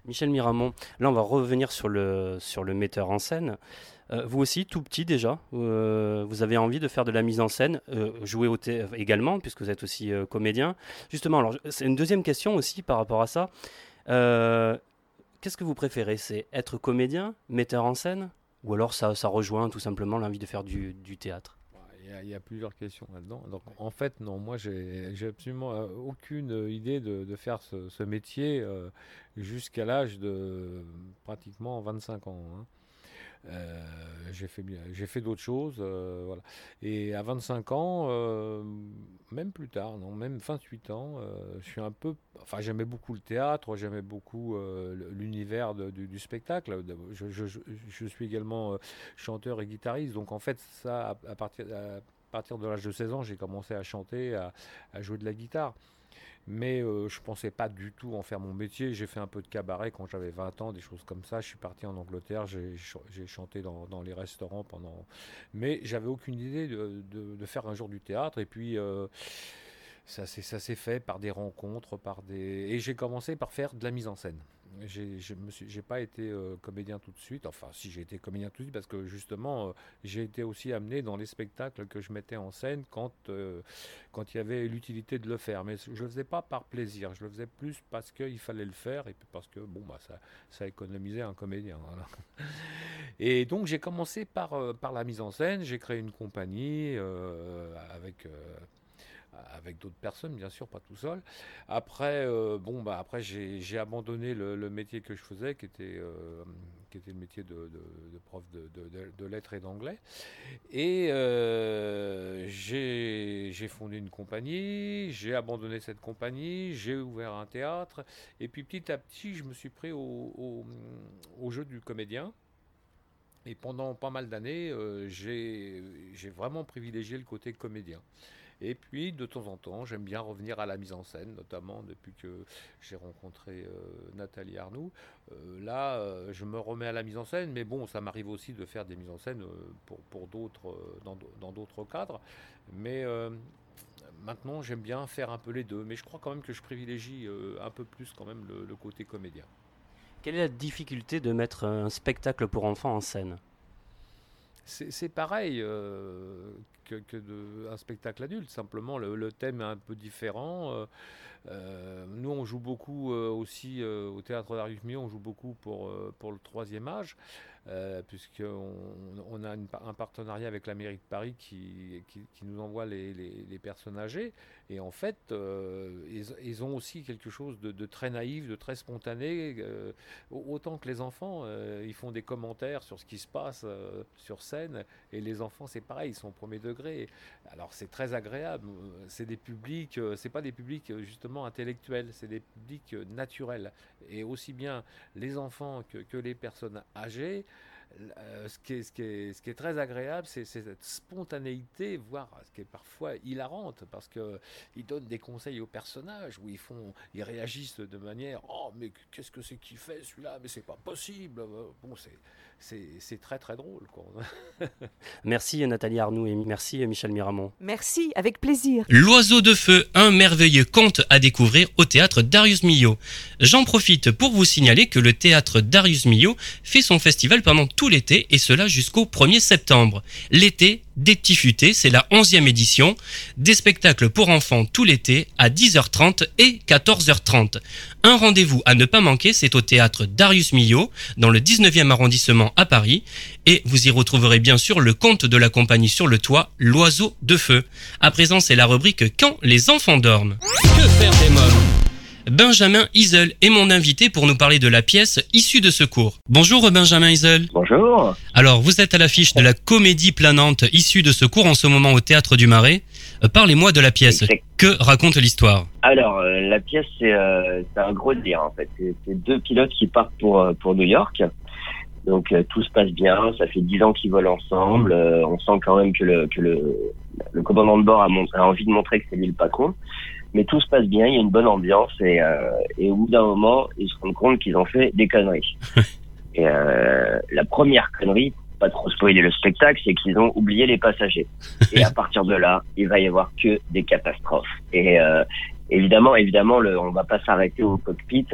Michel Miramont, là on va revenir sur le, sur le metteur en scène. Euh, vous aussi, tout petit déjà, euh, vous avez envie de faire de la mise en scène, euh, jouer au également, puisque vous êtes aussi comédien. Justement, c'est une deuxième question aussi par rapport à ça. Qu'est-ce que vous préférez? C'est être comédien, metteur en scène, ou alors ça, ça rejoint tout simplement l'envie de faire du, du théâtre? Il y, a, plusieurs questions là-dedans. Donc, en fait, non, moi, j'ai absolument aucune idée de, faire ce, métier jusqu'à l'âge de pratiquement 25 ans. Hein. Euh, j'ai fait, fait d'autres choses. Euh, voilà. Et à 25 ans, euh, même plus tard, non, même 28 ans, je suis un peu. Enfin, j'aimais beaucoup le théâtre, j'aimais beaucoup l'univers du, spectacle. Je, je, suis également chanteur et guitariste. Donc, en fait, ça, à, partir, à partir de l'âge de 16 ans, j'ai commencé à chanter, à jouer de la guitare mais euh, je pensais pas du tout en faire mon métier. J'ai fait un peu de cabaret quand j'avais 20 ans, des choses comme ça. Je suis parti en Angleterre, j'ai chanté dans, les restaurants pendant. Mais j'avais aucune idée de, faire un jour du théâtre. Et puis. Euh, ça s'est fait par des rencontres, par des et j'ai commencé par faire de la mise en scène je n'ai pas été euh, comédien tout de suite. Enfin, si j'ai été comédien tout de suite, parce que justement, euh, j'ai été aussi amené dans les spectacles que je mettais en scène quand, euh, quand il y avait l'utilité de le faire. Mais je le faisais pas par plaisir, je le faisais plus parce qu'il fallait le faire et parce que bon, bah, ça, ça économisait un comédien. Et donc, j'ai commencé par, par la mise en scène. J'ai créé une compagnie avec avec d'autres personnes, bien sûr, pas tout seul. Après, euh, bon, bah, après j'ai abandonné le, métier que je faisais, qui était, euh, le métier de, prof de, lettres et d'anglais. Et euh, j'ai fondé une compagnie, j'ai abandonné cette compagnie, j'ai ouvert un théâtre, et puis petit à petit, je me suis pris au, jeu du comédien. Et pendant pas mal d'années, j'ai vraiment privilégié le côté comédien. Et puis, de temps en temps, j'aime bien revenir à la mise en scène, notamment depuis que j'ai rencontré Nathalie Arnoux. là, je me remets à la mise en scène, mais bon, ça m'arrive aussi de faire des mises en scène pour, pour d'autres, dans d'autres cadres. Mais maintenant, j'aime bien faire un peu les deux, mais je crois quand même que je privilégie un peu plus quand même le côté comédien. Quelle est la difficulté de mettre un spectacle pour enfants en scène? C'est pareil euh, que, un spectacle adulte. Simplement, le, thème est un peu différent. Euh, euh, nous, on joue beaucoup aussi au théâtre d'Arius Millon, on joue beaucoup pour, pour le troisième âge. Euh, puisqu'on on a un partenariat avec la mairie de Paris qui, qui, nous envoie les, les, personnes âgées. Et en fait, euh, ils, ont aussi quelque chose de, très naïf, de très spontané. Euh, autant que les enfants, ils font des commentaires sur ce qui se passe sur scène. Et les enfants, c'est pareil, ils sont au premier degré. Alors c'est très agréable. C'est des publics, c'est pas des publics justement intellectuels, c'est des publics naturels. Et aussi bien les enfants que, que les personnes âgées euh, ce, qui est, très agréable, c'est cette spontanéité, voire ce qui est parfois hilarante, parce qu'ils donnent des conseils aux personnages où ils, font, ils réagissent de manière Oh, mais qu'est-ce que c'est qu'il fait celui-là? Mais c'est pas possible! Bon, c'est très très drôle. Quoi. merci Nathalie Arnoux et merci Michel Miramont. Merci, avec plaisir. L'oiseau de feu, un merveilleux conte à découvrir au théâtre Darius Milhaud. J'en profite pour vous signaler que le théâtre Darius Milhaud fait son festival pendant tout l'été et cela jusqu'au 1er septembre. L'été, des petits futés, c'est la 11e édition, des spectacles pour enfants tout l'été à 10h30 et 14h30. Un rendez-vous à ne pas manquer, c'est au théâtre Darius Milhaud, dans le 19e arrondissement à Paris, et vous y retrouverez bien sûr le conte de la compagnie sur le toit, L'oiseau de feu. À présent, c'est la rubrique Quand les enfants dorment. Que faire des mômes? Benjamin Isel est mon invité pour nous parler de la pièce issue de secours. Bonjour Benjamin Isel. Bonjour. Alors, vous êtes à l'affiche de la comédie planante issue de secours en ce moment au Théâtre du Marais. Euh, parlez-moi de la pièce. Que raconte l'histoire? Alors, euh, la pièce, euh, c'est un gros dire en fait. C'est deux pilotes qui partent pour, pour New York. Donc tout se passe bien, ça fait dix ans qu'ils volent ensemble. on sent quand même que le, que le, le commandant de bord a, a envie de montrer que c'est lui le patron mais tout se passe bien, il y a une bonne ambiance et, euh, et au bout d'un moment, ils se rendent compte qu'ils ont fait des conneries. et euh, la première connerie, pas trop spoiler le spectacle, c'est qu'ils ont oublié les passagers. Et à partir de là, il va y avoir que des catastrophes. Et euh, évidemment, évidemment, le, on va pas s'arrêter au cockpit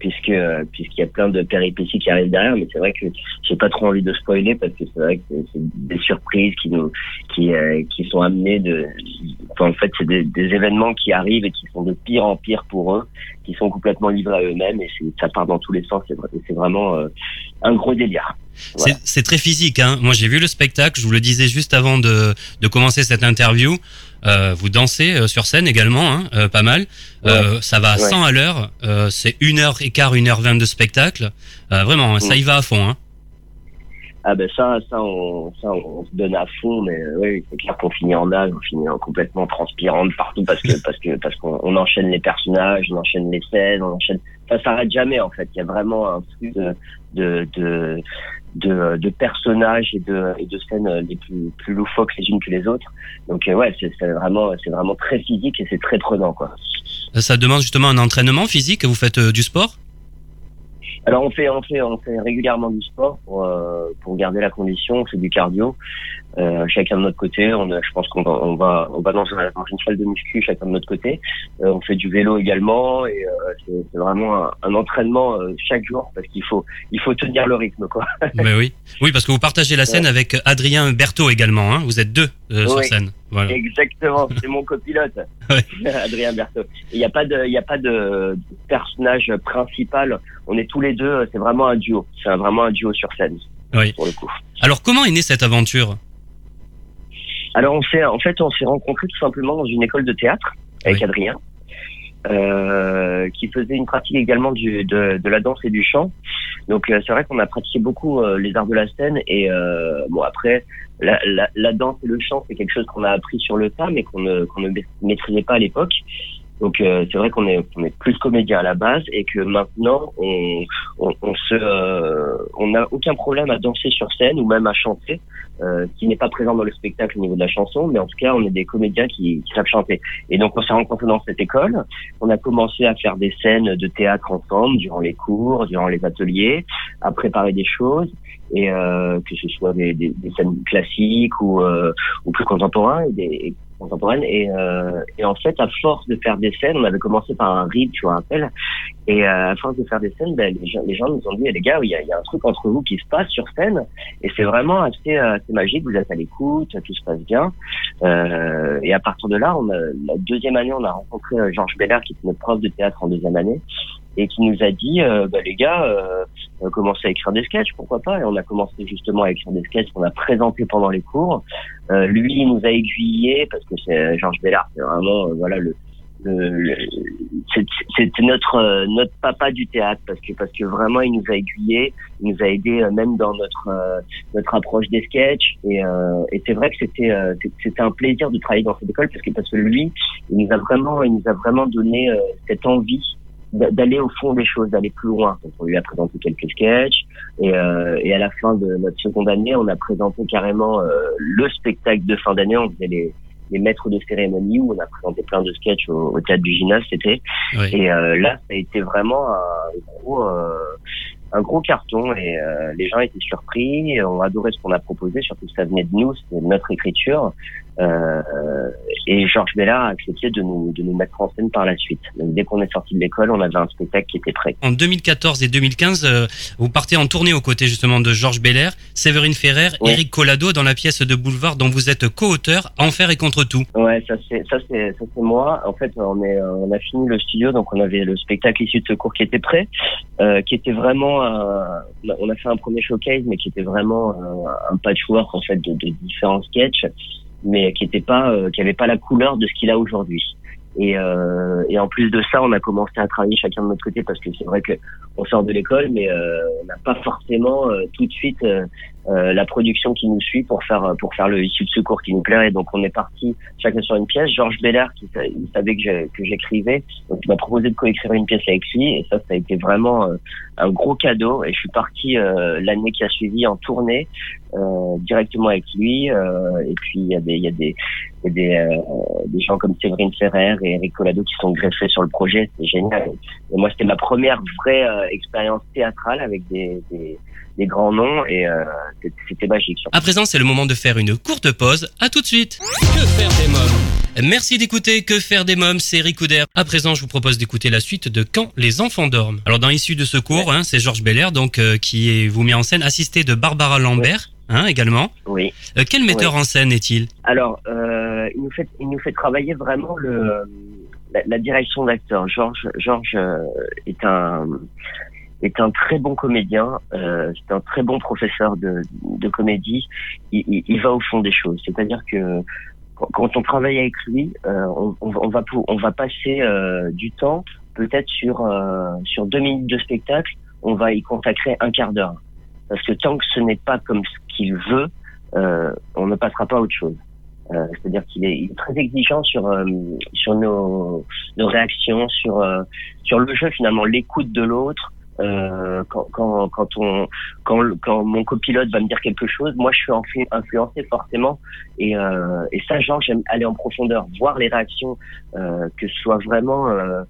puisque puisqu'il y a plein de péripéties qui arrivent derrière mais c'est vrai que j'ai pas trop envie de spoiler parce que c'est vrai que c'est des surprises qui nous qui euh, qui sont amenées de en fait c'est des, des, événements qui arrivent et qui sont de pire en pire pour eux qui sont complètement livrés à eux-mêmes et ça part dans tous les sens c'est vraiment euh, un gros délire. C'est très physique hein. moi j'ai vu le spectacle je vous le disais juste avant de de commencer cette interview euh, vous dansez euh, sur scène également, hein, euh, pas mal. ça va à 100 à l'heure. c'est une heure et quart, une heure vingt de spectacle. vraiment, ça y va à fond. Hein. Ah ben ça, ça on, ça on se donne à fond, mais oui, c'est clair qu'on finit en âge, on finit en complètement transpirante partout parce que parce que parce qu'on enchaîne les personnages, on enchaîne les scènes, on enchaîne. Ça s'arrête jamais en fait. Il y a vraiment un truc de de, de de, de, personnages et de, et de scènes les plus, plus loufoques les unes que les autres. Donc euh, ouais, c'est vraiment, c'est vraiment très physique et c'est très prenant quoi. Ça demande justement un entraînement physique. Vous faites euh, du sport? Alors on fait on fait on fait régulièrement du sport pour euh, pour garder la condition, on fait du cardio. Euh, chacun de notre côté, on je pense qu'on va on va on va dans une, salle de muscu chacun de notre côté. Euh, on fait du vélo également et euh, c'est vraiment un, un entraînement euh, chaque jour parce qu'il faut il faut tenir le rythme quoi. Mais oui oui parce que vous partagez la scène avec Adrien Berthaud également. Hein vous êtes deux sur scène. Voilà. Exactement, c'est mon copilote, Adrien Berthaud. Il n'y a pas de, il a pas de personnage principal. On est tous les deux. C'est vraiment un duo. C'est vraiment un duo sur scène. Oui. Pour le coup. Alors comment est née cette aventure? Alors on s'est, en fait, on s'est rencontrés tout simplement dans une école de théâtre avec Adrien. Euh, qui faisait une pratique également du, de, de, la danse et du chant. Donc euh, c'est vrai qu'on a pratiqué beaucoup euh, les arts de la scène et euh, bon après la, la, la, danse et le chant c'est quelque chose qu'on a appris sur le tas mais qu'on ne, qu'on ne maîtrisait pas à l'époque. Donc euh, c'est vrai qu'on est, on est plus comédien à la base et que maintenant on, on, on se, euh, on n'a aucun problème à danser sur scène ou même à chanter, euh, qui n'est pas présent dans le spectacle au niveau de la chanson, mais en tout cas on est des comédiens qui, qui savent chanter. Et donc on s'est rencontrés dans cette école, on a commencé à faire des scènes de théâtre ensemble durant les cours, durant les ateliers, à préparer des choses. Et euh, que ce soit des, des, des scènes classiques ou, euh, ou plus contemporains. Et des, contemporaine. Et, euh, et en fait, à force de faire des scènes, on avait commencé par un ride, tu vois, rappelles. Et euh, à force de faire des scènes, ben, les, gens, les gens nous ont dit, les gars, il y, a, y a un truc entre vous qui se passe sur scène. Et c'est vraiment assez, euh, assez magique. Vous êtes à l'écoute, tout se passe bien. Euh, et à partir de là, on a, la deuxième année, on a rencontré euh, Georges Bellard, qui était notre prof de théâtre en deuxième année et qui nous a dit euh, bah, les gars euh, commencez à écrire des sketchs pourquoi pas. Et on a commencé justement à écrire des sketchs qu'on a présentés pendant les cours. Euh, lui il nous a aiguillé parce que c'est Georges Bellard c'est vraiment euh, voilà le, le, c'était notre euh, notre papa du théâtre parce que parce que vraiment il nous a aiguillé il nous a aidé euh, même dans notre euh, notre approche des sketchs. Et, et c'est vrai que c'était c'était un plaisir de travailler dans cette école parce que parce que lui il nous a vraiment il nous a vraiment donné cette envie d'aller au fond des choses, d'aller plus loin. Donc on lui a présenté quelques sketchs et, euh, et à la fin de notre seconde année, on a présenté carrément euh, le spectacle de fin d'année. On faisait les, les maîtres de cérémonie où on a présenté plein de sketchs au, au théâtre du gymnase, c'était. Oui. Et euh, là, ça a été vraiment un gros, euh, un gros carton et euh, les gens étaient surpris, ont adoré ce qu'on a proposé, surtout que ça venait de nous, c'était notre écriture. Euh, et Georges Bellard a accepté de nous, de nous mettre en scène par la suite. Donc, dès qu'on est sorti de l'école, on avait un spectacle qui était prêt. En 2014 et 2015, euh, vous partez en tournée aux côtés justement de Georges Belair, Séverine Ferrer, Ouais. Eric Collado dans la pièce de Boulevard dont vous êtes co-auteur, Enfer et contre tout. Ouais, ça c'est ça c'est ça c'est moi. En fait, on est euh, on a fini le studio, donc on avait le spectacle issu de secours qui était prêt, euh, qui était vraiment un- on a fait un premier showcase, mais qui était vraiment un, un patchwork en fait de, de différents sketchs, mais qui était pas euh, qui avait pas la couleur de ce qu'il a aujourd'hui. Et, euh, et en plus de ça, on a commencé à travailler chacun de notre côté parce que c'est vrai que on sort de l'école, mais euh, on n'a pas forcément euh, tout de suite euh, la production qui nous suit pour faire pour faire le issue de secours qui nous plairait. Donc on est parti chacun sur une pièce. Georges Bellard qui savait que j'écrivais, donc il m'a proposé de coécrire une pièce avec lui et ça ça a été vraiment euh, un gros cadeau. Et je suis parti euh, l'année qui a suivi en tournée euh, directement avec lui. euh, et puis il y a des il y a des a des, euh, des gens comme Séverine Ferrer et Eric Collado qui sont greffés sur le projet. C'est génial. Et moi, c'était ma première vraie euh, expérience théâtrale avec des, des, des grands noms et euh, c'était- magique. À présent, c'est le moment de faire une courte pause. À tout de suite. Que faire des mômes? Merci d'écouter Que faire des mômes, c'est Ricoudère. À présent, je vous propose d'écouter la suite de Quand les enfants dorment. Alors, dans Issu de secours, hein, c'est Georges Belair, donc euh, qui est, vous met en scène, assisté de Barbara Lambert, hein, également. Oui. Euh, quel metteur Oui. en scène est-il? Alors, euh, il nous fait il nous fait travailler vraiment le la, la direction d'acteur. Georges Georges euh, est un est un très bon comédien, euh, c'est un très bon professeur de, de comédie. Il, il, il va au fond des choses. C'est-à-dire que quand- on travaille avec lui, euh, on, on, va on va passer euh, du temps peut-être sur euh, sur deux minutes de spectacle, on va y consacrer un quart d'heure. Parce que tant que ce n'est pas comme ce qu'il veut, euh, on ne passera pas à autre chose. Euh, C'est-à-dire qu'il est, il est très exigeant sur euh, sur nos, nos réactions, sur euh, sur le jeu finalement, l'écoute de l'autre. Euh, quand, quand, quand on quand, quand mon copilote va me dire quelque chose, moi je suis influ- influencé forcément et, euh, et ça genre j'aime aller en profondeur, voir les réactions, euh, que ce soit vraiment euh,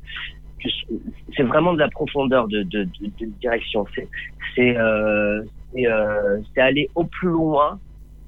c'est vraiment de la profondeur de, de, de, de direction. C'est c'est euh, c'est euh, aller au plus loin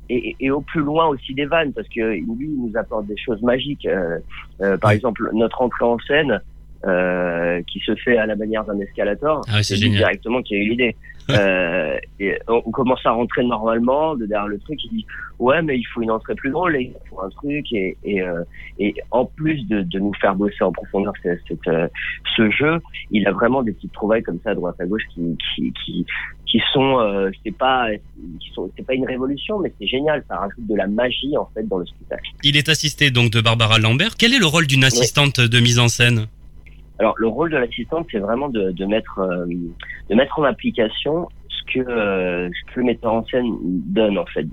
et, et au plus loin aussi des vannes parce que lui il nous apporte des choses magiques. Euh, euh, par exemple notre entrée en scène euh, qui se fait à la manière d'un escalator. Ah ouais, c'est directement qui a eu l'idée. Euh, et on on commence à rentrer normalement de derrière le truc. Il dit ouais mais il faut une entrée plus drôle, il faut un truc et et, euh, et en plus de, de nous faire bosser en profondeur cette, euh, ce jeu, il a vraiment des petites trouvailles comme ça à droite à gauche qui qui qui, qui sont euh, c'est pas qui sont c'est pas une révolution mais c'est génial. Ça rajoute de la magie en fait dans le spectacle. Il est assisté donc de Barbara Lambert. Quel est le rôle d'une assistante de mise en scène? Alors le rôle de l'assistante, c'est vraiment de, mettre euh, de mettre en application ce ce que euh, ce que le metteur en scène donne en fait.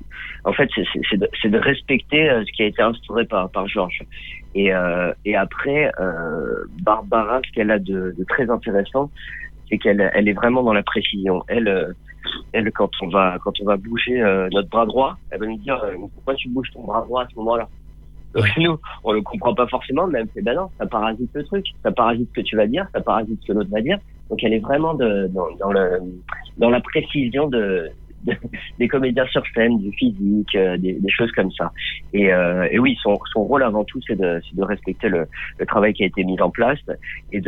En fait, c'est de, respecter euh, ce qui a été instauré par par Georges. Et après, Barbara, ce qu'elle a de, de très intéressant, c'est qu'elle elle est vraiment dans la précision. Elle elle quand on va quand on va bouger notre bras droit, elle va nous dire pourquoi tu bouges ton bras droit à ce moment-là? Donc nous, on le comprend pas forcément, mais elle me fait bah non, ça parasite le truc, ça parasite ce que tu vas dire, ça parasite ce que l'autre va dire. Donc elle est vraiment de, dans, dans le dans la précision de, de- des comédiens sur scène, du physique, euh, des, des choses comme ça. Et, euh, et oui, son, son rôle avant tout, c'est de, de respecter le, le travail qui a été mis en place et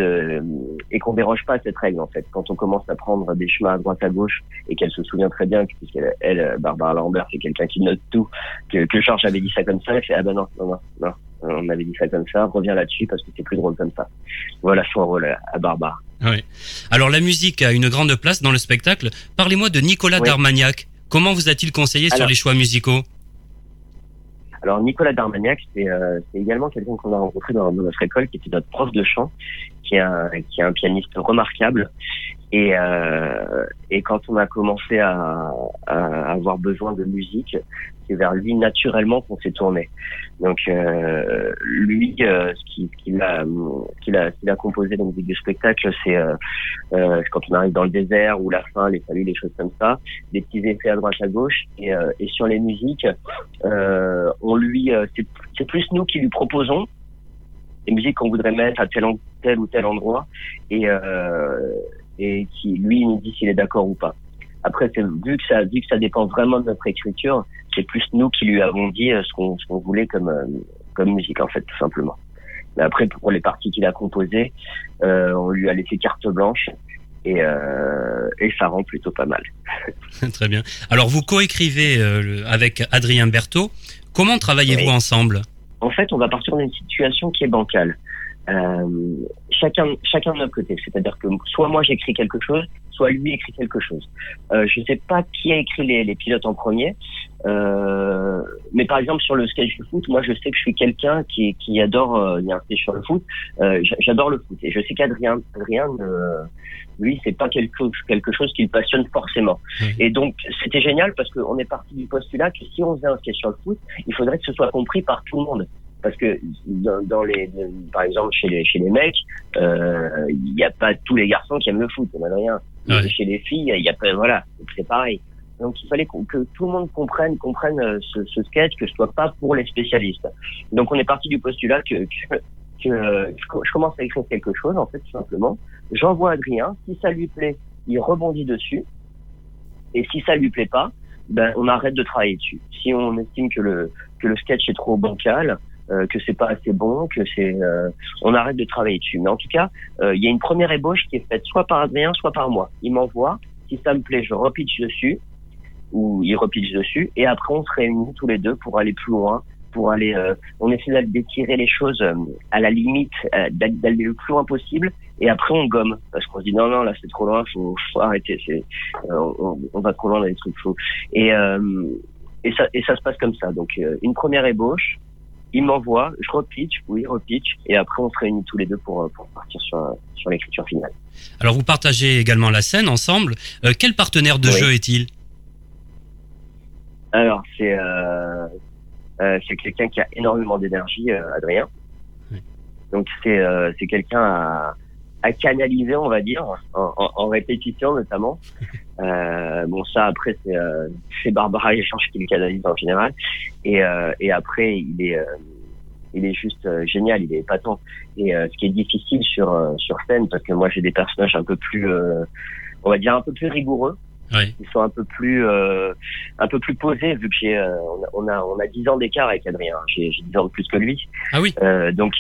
et qu'on déroge pas cette règle en fait. Quand on commence à prendre des chemins à droite à gauche et qu'elle se souvient très bien que puisqu'elle elle, Barbara Lambert, c'est quelqu'un qui note tout, que, que Georges avait dit ça comme ça, elle fait ah ben non non non non, on avait dit ça comme ça, reviens là-dessus parce que c'est plus drôle comme ça. Voilà son rôle à, Barbara. Oui. Alors la musique a une grande place dans le spectacle. Parlez-moi de Nicolas Oui. Darmagnac. Comment vous a-t-il conseillé sur les choix musicaux? Alors Nicolas Darmagnac, c'est euh, également quelqu'un qu'on a rencontré dans, dans notre école, qui était notre prof de chant, qui est un, qui est un pianiste remarquable. Et, euh, et quand on a commencé à, à avoir besoin de musique, vers lui naturellement qu'on s'est tourné. Donc euh, lui, euh, ce qu'il a, qu'il a, qu'il a composé dans musique du spectacle, c'est euh, quand on arrive dans le désert ou la fin, les saluts, les choses comme ça, des petits effets à droite à gauche. Et, et sur les musiques, on lui, c'est plus nous qui lui proposons les musiques qu'on voudrait mettre à tel, tel ou tel endroit et et qui lui nous dit s'il est d'accord ou pas. Après, vu que ça vu que ça dépend vraiment de notre écriture, c'est plus nous qui lui avons dit euh, ce qu'on qu'on voulait comme euh, comme musique en fait tout simplement. Mais après pour les parties qu'il a composées, euh, on lui a laissé carte blanche et euh, et ça rend plutôt pas mal. Très bien. Alors vous coécrivez euh, avec Adrien Berthaud. Comment travaillez-vous Oui. ensemble? En fait, on va partir d'une situation qui est bancale. Euh, chacun, chacun de notre côté. C'est-à-dire que soit moi j'écris quelque chose, soit lui écrit quelque chose. Je sais pas qui a écrit les, les pilotes en premier, euh, mais par exemple sur le sketch du foot, moi je sais que je suis quelqu'un qui, qui adore. euh, il y a un sketch sur le foot. euh, j'a- J'adore le foot et je sais qu'Adrien, Adrien, euh, lui, c'est pas quelque chose, quelque chose qui le passionne forcément. Et donc c'était génial parce qu'on est parti du postulat que si on faisait un sketch sur le foot, il faudrait que ce soit compris par tout le monde parce que dans, dans les par exemple chez les chez les mecs euh, il n'y a pas tous les garçons qui aiment le foot on a rien Ouais. chez les filles il y a pas voilà c'est pareil donc il fallait que tout le monde comprenne euh, ce, sketch que ce soit pas pour les spécialistes. Donc on est parti du postulat que je, co- je commence à écrire quelque chose en fait tout simplement. J'envoie Adrien. Si ça lui plaît il rebondit dessus. Et si ça lui plaît pas ben on arrête de travailler dessus. Si on estime que le que le sketch est trop bancal euh, que c'est pas assez bon, que c'est, euh, on arrête de travailler dessus. Mais en tout cas, euh, il y a une première ébauche qui est faite soit par Adrien, soit par moi. Il m'envoie, si ça me plaît, je repitch dessus, ou il repitch dessus, et après on se réunit tous les deux pour aller plus loin, pour aller, euh, on essaie d'étirer les choses euh, à la limite, euh, d'aller le plus loin possible, et après on gomme parce qu'on se dit non non là c'est trop loin, faut, faut arrêter, c'est, euh, on, on va trop loin dans les trucs faux. Et euh, et ça et ça se passe comme ça. Donc euh, une première ébauche, il m'envoie, je repitch, oui, repitch, et après on se réunit tous les deux pour, pour partir sur, sur l'écriture finale. Alors vous partagez également la scène ensemble. Euh, quel partenaire de Oui. jeu est-il? Alors c'est euh, euh, c'est quelqu'un qui a énormément d'énergie, euh, Adrien. Donc c'est euh, c'est quelqu'un à, à canaliser, on va dire, en, en, en répétition notamment. Euh, bon ça après c'est euh, Barbara et Georges qui le canalisent en général. Et euh, et après il est euh, il est juste euh, génial, il est épatant. Et euh, ce qui est difficile sur euh, sur scène, parce que moi j'ai des personnages un peu plus, euh, on va dire un peu plus rigoureux, Oui. qui sont un peu plus euh, un peu plus posés, vu que j'ai euh, on, a, on a on a 10 ans d'écart avec Adrien. J'ai j'ai 10 ans de plus que lui. Ah oui. Euh, donc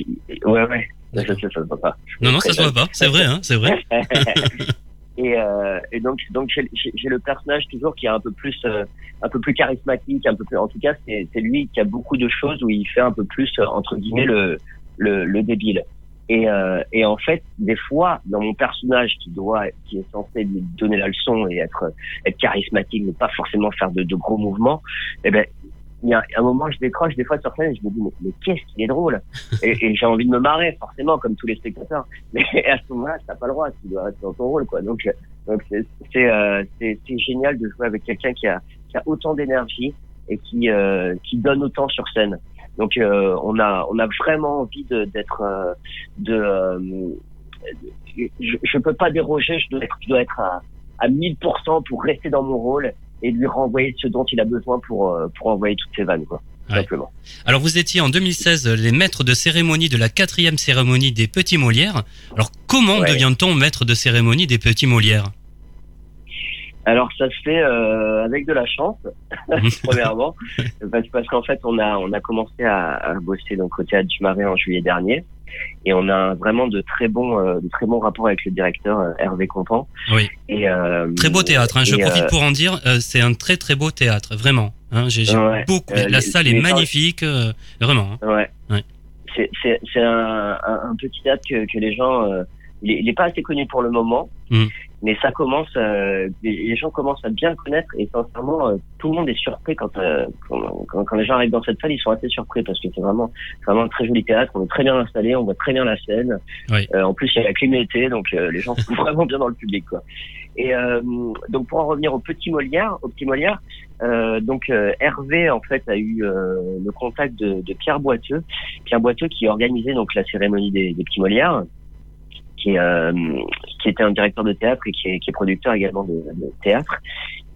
ouais ouais. Ça, ça, ça, se voit pas. Non, non, ça se voit pas. C'est vrai, hein, c'est vrai. et, euh, et donc, donc j'ai le personnage toujours qui est un peu plus, euh, un peu plus charismatique, un peu plus. En tout cas, c'est c'est lui qui a beaucoup de choses où il fait un peu plus euh, entre guillemets le le, le débile. Et, euh, et en fait, des fois, dans mon personnage qui doit, qui est censé lui donner la leçon et être être charismatique, mais pas forcément faire de, gros mouvements, eh ben il y a un moment, je décroche des fois sur scène et je me dis, mais, qu'est-ce qu'il est drôle? Et, j'ai envie de me marrer, forcément, comme tous les spectateurs. Mais à ce moment-là, t'as pas le droit, tu dois rester dans ton rôle, quoi. Donc, euh, c'est c'est génial de jouer avec quelqu'un qui a qui a autant d'énergie et qui euh, qui donne autant sur scène. Donc euh, on a on a vraiment envie de d'être euh, de euh, je, je peux pas déroger, je dois être, je dois être à, à 1000% pour rester dans mon rôle et lui renvoyer ce dont il a besoin pour pour envoyer toutes ses vannes quoi. Simplement. Alors vous étiez en 2016 les maîtres de cérémonie de la quatrième cérémonie des Petits Molières. Alors comment Ouais. devient-on maître de cérémonie des Petits Molières? Alors ça se fait euh, avec de la chance, premièrement, parce, parce qu'en fait on a on a commencé à, à bosser donc au théâtre du Marais en juillet dernier, et on a vraiment de très bons euh, de très bons rapports avec le directeur euh, Hervé Contant. Oui. Et euh, Très beau théâtre, hein, je profite euh, pour en dire, euh, c'est un très très beau théâtre, vraiment. Hein, j'ai Ouais. beaucoup, la les- salle les est magnifique, euh, vraiment. hein. Ouais. Ouais. C'est c'est c'est un, un, un petit théâtre que, que les gens euh, il, est, il est pas assez connu pour le moment, Mm. mais ça commence euh, les, gens commencent à bien le connaître et sincèrement euh, tout le monde est surpris quand, euh, quand, quand quand les gens arrivent dans cette salle ils sont assez surpris parce que c'est vraiment vraiment un très joli théâtre on est très bien installé on voit très bien la scène Oui. Euh, en plus il y a la clim d'été donc euh, les gens sont vraiment bien dans le public quoi et euh, donc pour en revenir au petit Molière au petit Molière euh, donc euh, Hervé en fait a eu euh, le contact de, de Pierre Boiteux Pierre Boiteux qui organisait donc la cérémonie des, des petits Molières qui, euh, qui était un directeur de théâtre et qui est, producteur également de, théâtre.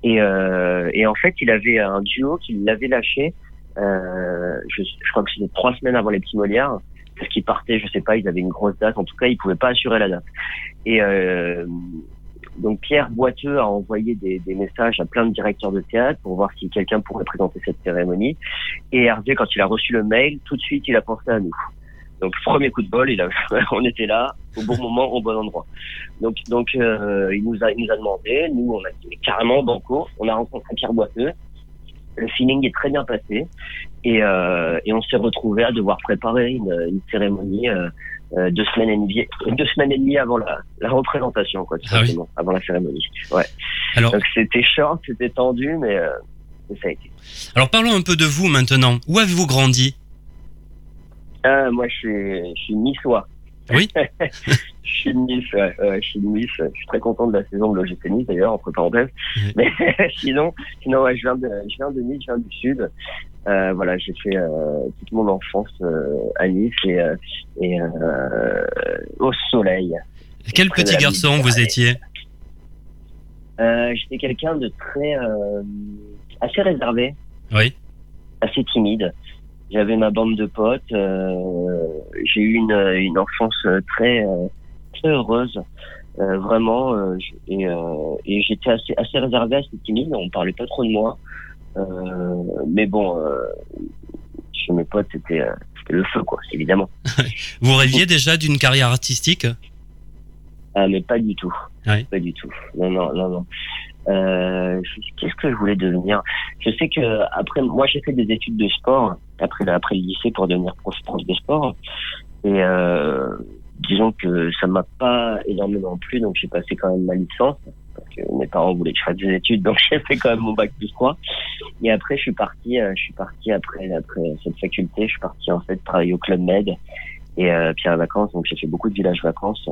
Et, euh, et en fait, il avait un duo qu'il l'avait lâché. Euh, je, crois que c'était trois semaines avant les petits Molières, parce qu'ils partaient, je sais pas, ils avaient une grosse date. En tout cas, ils pouvaient pas assurer la date. Et donc Pierre Boiteux a envoyé des, des messages à plein de directeurs de théâtre pour voir si quelqu'un pourrait présenter cette cérémonie. Et Hervé, quand il a reçu le mail, tout de suite, il a pensé à nous. Donc premier coup de bol, il a, on était là au bon moment, au bon endroit. Donc donc euh, il nous a il nous a demandé, nous on a dit mais carrément banco, on a rencontré Pierre Boiteux, le feeling est très bien passé et euh, et on s'est retrouvé à devoir préparer une, une cérémonie euh, euh, deux semaines et demie deux semaines et demie avant la, la représentation quoi tout Ah oui. avant la cérémonie. Ouais. Alors- Donc c'était short, c'était tendu mais, euh, mais ça a été. Alors parlons un peu de vous maintenant. Où avez-vous grandi? Ah, moi, je suis, je suis niçois. Oui. je suis de Nice, ouais, ouais, je suis de Nice. Je suis très content de la saison de l'OGC Nice, d'ailleurs, entre parenthèses. Mais sinon, sinon ouais, je, viens de, je viens de Nice, je viens du Sud. Euh, voilà, j'ai fait euh, toute mon enfance euh, à Nice et, euh, et euh, au soleil. Quel petit garçon vous étiez? Euh, J'étais quelqu'un de très... euh, assez réservé. Oui. assez timide. J'avais ma bande de potes. euh, j'ai eu une, une enfance euh, très euh, très heureuse, euh, vraiment. euh, et euh, et j'étais assez assez réservé, assez timide. On parlait pas trop de moi. Euh, mais bon, euh, chez mes potes, c'était c'était le feu, quoi, évidemment. Vous rêviez déjà d'une carrière artistique? Ah, mais pas du tout. Ouais. Pas du tout. Non, non, non, non. Euh, Qu'est-ce que je voulais devenir? Je sais que après, moi, j'ai fait des études de sport après, après le lycée pour devenir prof, prof de sport. Et euh, disons que ça m'a pas énormément plu, donc j'ai passé quand même ma licence parce que mes parents voulaient que je fasse des études, donc j'ai fait quand même mon bac plus 3. Et après, je suis parti, euh, je suis parti après après cette faculté, je suis parti en fait travailler au club Med et euh, puis à vacances, donc j'ai fait beaucoup de villages vacances.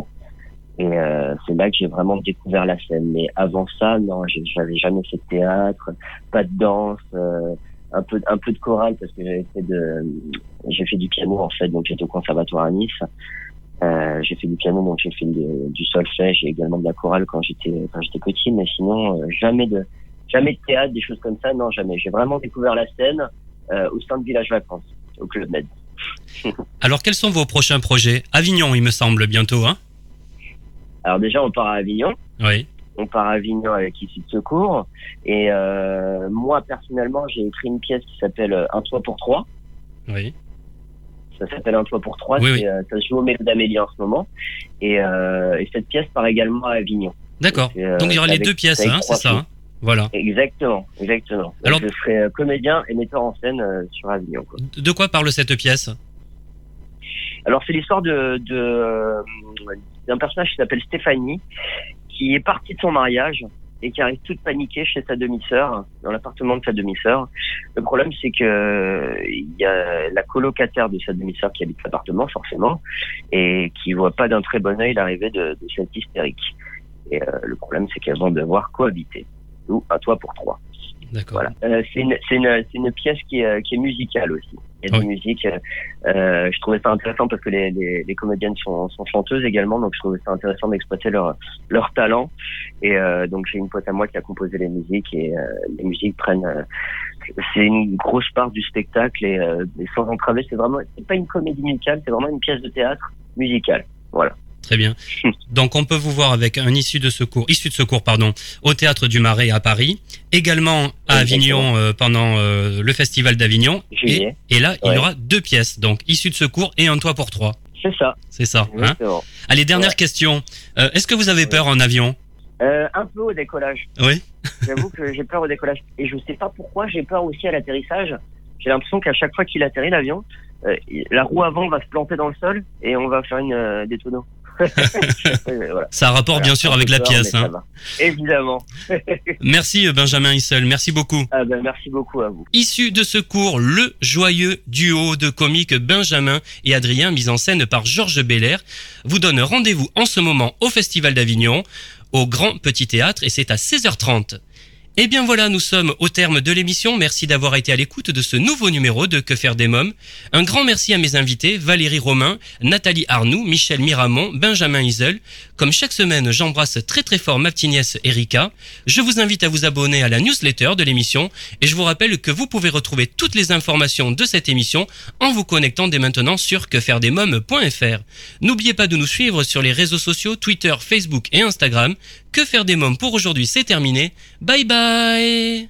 Et euh, c'est là que j'ai vraiment découvert la scène. Mais avant ça, non, j'avais jamais fait de théâtre, pas de danse, euh, un peu un peu de chorale parce que j'avais fait de j'ai fait du piano en fait, donc j'étais au conservatoire à Nice. Euh, j'ai fait du piano, donc j'ai fait de- du solfège et également de la chorale quand j'étais quand j'étais petit. Mais sinon, euh, jamais de jamais de théâtre, des choses comme ça, non jamais. J'ai vraiment découvert la scène euh, au sein de Village Vacances, au club Med. Alors quels sont vos prochains projets? Avignon, il me semble, bientôt, hein? Alors déjà, on part à Avignon. Oui. On part à Avignon avec Ici de Secours. Et euh, moi, personnellement, j'ai écrit une pièce qui s'appelle euh, Un toit pour trois. Oui. Ça s'appelle Un toit pour trois. Oui, oui. euh, ça se joue au Mélo d'Amélie en ce moment. Et, euh, et cette pièce part également à Avignon. D'accord. Euh, Donc il y aura les deux pièces, hein, c'est ça hein Voilà. Exactement, exactement. Alors- je serai comédien et metteur en scène sur Avignon. Quoi. De quoi parle cette pièce? Alors c'est l'histoire de, de d'un personnage qui s'appelle Stéphanie, qui est partie de son mariage et qui arrive toute paniquée chez sa demi-sœur, dans l'appartement de sa demi-sœur. Le problème c'est que euh, il y a la colocataire de sa demi-sœur qui habite l'appartement forcément et qui voit pas d'un très bon œil l'arrivée de, de cette hystérique. Et euh, le problème, c'est qu'elles vont devoir cohabiter. Ou un toit pour trois. D'accord. Voilà. Euh, c'est une, une, une pièce qui est, qui est musicale aussi. Il y a Oui. musique. Euh, je trouvais ça intéressant parce que les, les, les comédiennes sont, sont chanteuses également, donc je trouvais ça intéressant d'exploiter leur, leur talent. Et euh, donc j'ai une pote à moi qui a composé les musiques et euh, les musiques prennent. euh, c'est une grosse part du spectacle et, euh, et sans entraver, c'est vraiment. C'est pas une comédie musicale, c'est vraiment une pièce de théâtre musicale. Voilà. Très bien. Donc on peut vous voir avec un issu de secours, issu de secours pardon, au théâtre du Marais à Paris, également à Avignon euh, pendant euh, le festival d'Avignon. Et, là, il y aura deux pièces, donc issu de secours et un toit pour trois. C'est ça. C'est ça. Hein. Allez, dernière question. Euh, Est-ce que vous avez peur en avion? Un peu au décollage. Oui. J'avoue que j'ai peur au décollage. Et je sais pas pourquoi, j'ai peur aussi à l'atterrissage. J'ai l'impression qu'à chaque fois qu'il atterrit l'avion, la roue avant va se planter dans le sol et on va faire une des tonneaux. Voilà. Ça a rapport Voilà, bien sûr avec la peur, pièce. hein. Évidemment. Merci Benjamin Issel, merci beaucoup. Ah ben, merci beaucoup à vous. Issu de secours, le joyeux duo de comiques Benjamin et Adrien, mis en scène par Georges Belair, vous donne rendez-vous en ce moment au Festival d'Avignon, au Grand Petit Théâtre, et c'est à 16h30. Eh bien voilà, nous sommes au terme de l'émission. Merci d'avoir été à l'écoute de ce nouveau numéro de Que faire des mômes. Un grand merci à mes invités, Valérie Romain, Nathalie Arnoux, Michel Miramont, Benjamin Isel. Comme chaque semaine, j'embrasse très très fort ma petite nièce Erika. Je vous invite à vous abonner à la newsletter de l'émission et je vous rappelle que vous pouvez retrouver toutes les informations de cette émission en vous connectant dès maintenant sur quefairedesmômes.fr. N'oubliez pas de nous suivre sur les réseaux sociaux Twitter, Facebook et Instagram. Que faire des mômes pour aujourd'hui, c'est terminé. Bye bye